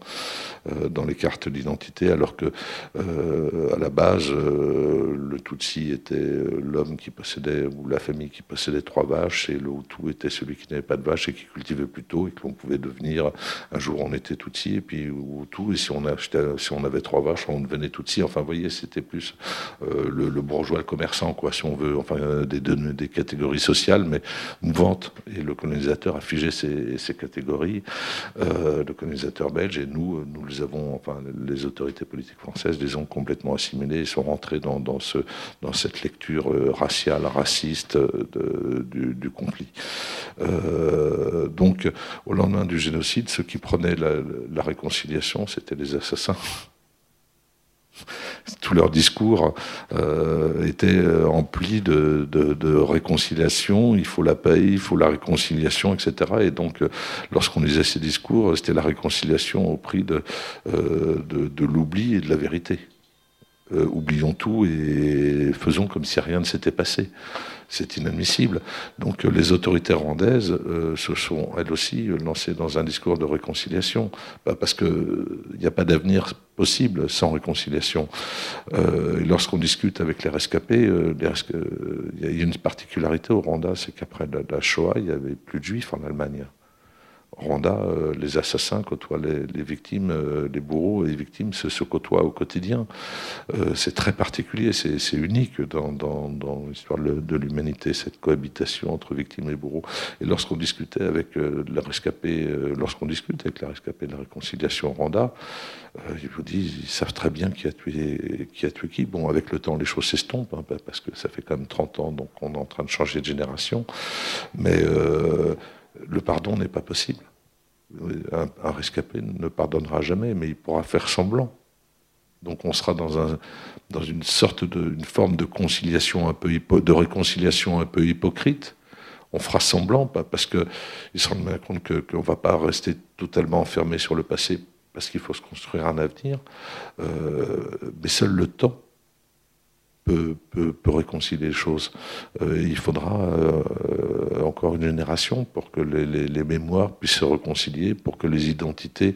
euh, dans les cartes d'identité, alors que euh, à la base, euh, le Tutsi était l'homme qui possédait, ou la famille qui possédait trois vaches, et le Hutu était celui qui n'avait pas de vaches et qui cultivait plutôt, et qu'on pouvait devenir, un jour on était Tutsi, et puis Hutu, et si on achetait si on avait trois vaches, on devenait tout si. Enfin, vous voyez, c'était plus euh, le, bourgeois, le commerçant, quoi, si on veut, enfin, des, des catégories sociales, mais mouvantes. Et le colonisateur a figé ces, catégories, euh, le colonisateur belge, et nous, nous les avons, enfin, les autorités politiques françaises les ont complètement assimilés et sont rentrés dans, ce, dans cette lecture euh, raciale, raciste du, conflit. donc, au lendemain du génocide, ceux qui prenaient la réconciliation, c'était les assassins tout leur discours euh, était euh, de, réconciliation, il faut la paix, il faut la réconciliation, etc. Et donc, euh, lorsqu'on lisait ces discours, c'était la réconciliation au prix de, de l'oubli et de la vérité. oublions tout et faisons comme si rien ne s'était passé c'est inadmissible. Donc euh, les autorités rwandaises euh, se sont elles aussi lancées dans un discours de réconciliation, bah, parce qu'il n'y a pas d'avenir possible sans réconciliation. Euh, lorsqu'on discute avec les rescapés, il y a une particularité au Rwanda, c'est qu'après la Shoah, il n'y avait plus de juifs en Allemagne. Rwanda, euh, les assassins côtoient les, victimes, euh, les bourreaux et les victimes se, côtoient au quotidien. Euh, c'est très particulier, c'est unique dans, l'histoire de, l'humanité, cette cohabitation entre victimes et bourreaux. Et lorsqu'on discutait avec la rescapée, lorsqu'on discute avec la rescapée de la réconciliation Rwanda, ils vous disent, ils savent très bien qui a tué qui. A tué qui. Bon, avec le temps, les choses s'estompent, hein, parce que ça fait quand même 30 ans, donc on est en train de changer de génération. Mais le pardon n'est pas possible. Un, rescapé ne pardonnera jamais, mais il pourra faire semblant. Donc on sera dans, un, dans une sorte de forme de conciliation un peu réconciliation un peu hypocrite. On fera semblant, parce qu'il se rendent bien compte qu'on ne va pas rester totalement enfermé sur le passé, parce qu'il faut se construire un avenir. Euh, mais seul le temps peut, réconcilier les choses. Euh, il faudra euh, encore une génération pour que les, mémoires puissent se réconcilier, pour que les identités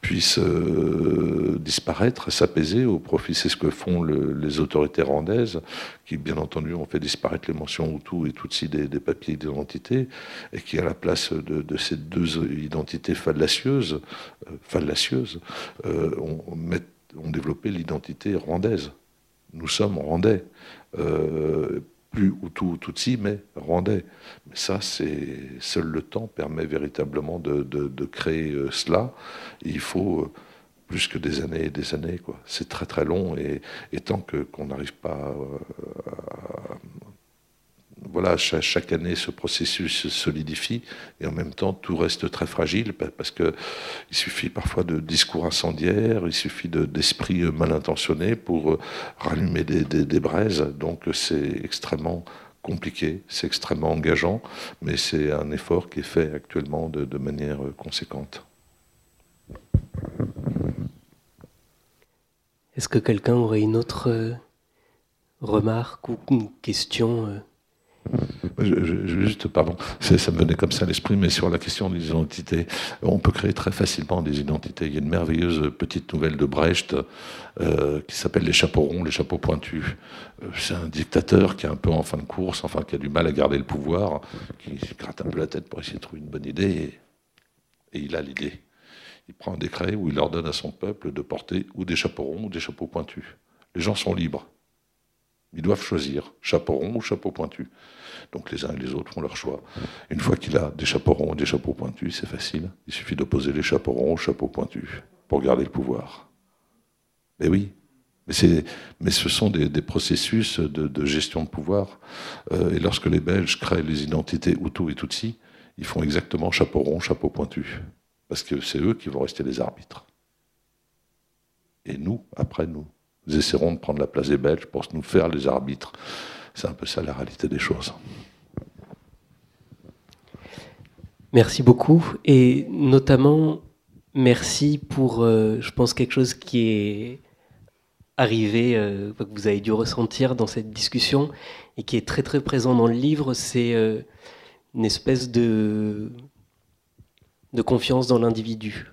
puissent euh, disparaître, s'apaiser au profit. C'est ce que font les autorités rwandaises, qui bien entendu ont fait disparaître les mentions Hutu et Tutsi des, des papiers d'identité, et qui à la place de, ces deux identités fallacieuses, fallacieuses ont, ont développé l'identité rwandaise nous sommes rwandais. Euh, plus Hutu ou Tutsi, mais rwandais. Mais ça, c'est seul le temps permet véritablement de, créer euh, cela. il faut euh, plus que des années et des années. C'est très très long et, tant qu'on n'arrive pas à, voilà, chaque, année, ce processus se solidifie et en même temps, tout reste très fragile parce qu'il suffit parfois de discours incendiaires, il suffit d'esprits mal intentionnés pour euh, rallumer des, braises. Donc, c'est extrêmement compliqué, c'est extrêmement engageant, mais c'est un effort qui est fait actuellement de, manière conséquente. Est-ce que quelqu'un aurait une autre euh, remarque ou une question juste, pardon, ça me venait comme ça à l'esprit, mais sur la question des identités, on peut créer très facilement des identités. Il y a une merveilleuse petite nouvelle de Brecht euh, qui s'appelle Les chapeaux ronds, les chapeaux pointus. Euh, c'est un dictateur qui est un peu en fin de course, enfin qui a du mal à garder le pouvoir, qui gratte un peu la tête pour essayer de trouver une bonne idée, et, et il a l'idée. Il prend un décret où il ordonne à son peuple de porter ou des chapeaux ronds ou des chapeaux pointus. Les gens sont libres. Ils doivent choisir chapeau rond ou chapeau pointu. Donc les uns et les autres font leur choix. Une fois qu'il a des chapeaux ronds et des chapeaux pointus, c'est facile. Il suffit d'opposer les chapeaux ronds aux chapeaux pointus pour garder le pouvoir. Mais oui, mais, ce sont des, processus de, gestion de pouvoir. Euh, et lorsque les Belges créent les identités Hutu et Tutsi, ils font exactement chapeau rond, chapeau pointu. Parce que c'est eux qui vont rester les arbitres. Et nous, après nous, nous essaierons de prendre la place des Belges pour nous faire les arbitres. C'est un peu ça la réalité des choses. Merci beaucoup. Et notamment, merci pour, euh, je pense, quelque chose qui est arrivé, euh, que vous avez dû ressentir dans cette discussion et qui est très très présent dans le livre, c'est euh, une espèce de, de confiance dans l'individu.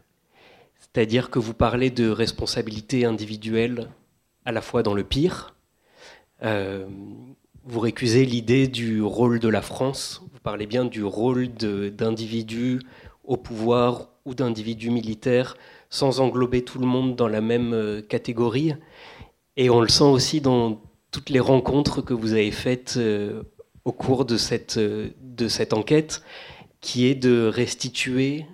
C'est-à-dire que vous parlez de responsabilité individuelle à la fois dans le pire. Vous récusez l'idée du rôle de la France. Vous parlez bien du rôle d'individus au pouvoir ou d'individus militaires sans englober tout le monde dans la même euh, catégorie. Et on le sent aussi dans toutes les rencontres que vous avez faites euh, au cours de cette, euh, de cette enquête, qui est de restituer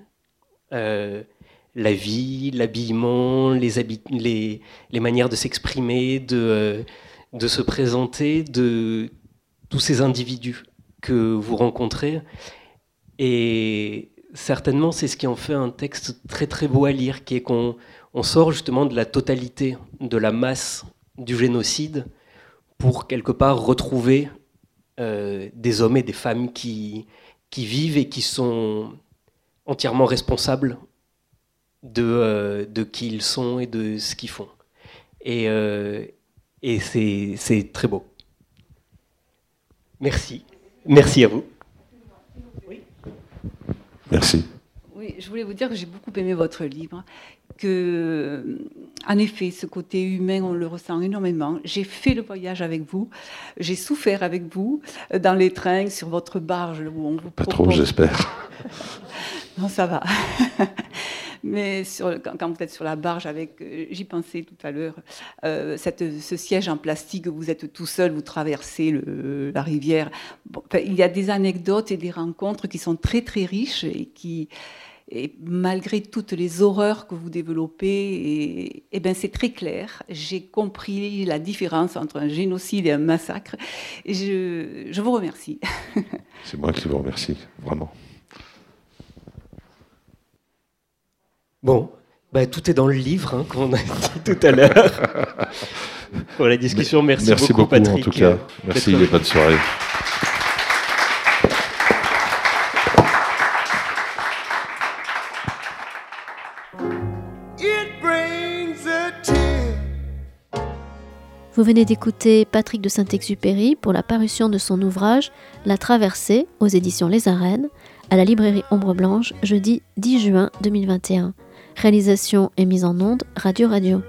la vie, l'habillement, les, les, manières de s'exprimer, de, de se présenter, de tous ces individus que vous rencontrez. Et certainement, c'est ce qui en fait un texte très très beau à lire, qui est qu'on sort justement de la totalité, de la masse du génocide, pour quelque part retrouver euh, des hommes et des femmes qui, qui vivent et qui sont entièrement responsables de, euh, de qui ils sont et de ce qu'ils font. Et, euh, et c'est très beau. Merci. Merci à vous. Merci. Oui, je voulais vous dire que j'ai beaucoup aimé votre livre, que, en effet, ce côté humain, on le ressent énormément. J'ai fait le voyage avec vous, j'ai souffert avec vous dans les trains, sur votre barge où on vous Pas trop, j'espère. non, ça va. Mais quand, vous êtes sur la barge, avec, euh, j'y pensais tout à l'heure, euh, ce siège en plastique, vous êtes tout seul, vous traversez la rivière. il y a des anecdotes et des rencontres qui sont très très riches et qui, malgré toutes les horreurs que vous développez, et, et ben c'est très clair. J'ai compris la différence entre un génocide et un massacre. Je vous remercie. c'est moi qui vous remercie, vraiment. Bon, bah, tout est dans le livre hein, qu'on a dit tout à l'heure. Pour la discussion, merci, merci beaucoup, Patrick. En tout cas, merci et bonne soirée. Vous venez d'écouter Patrick de Saint-Exupéry pour la parution de son ouvrage La Traversée aux éditions Les Arènes à la librairie Ombre Blanche jeudi 10 juin 2021. Réalisation et mise en onde Radio Radio.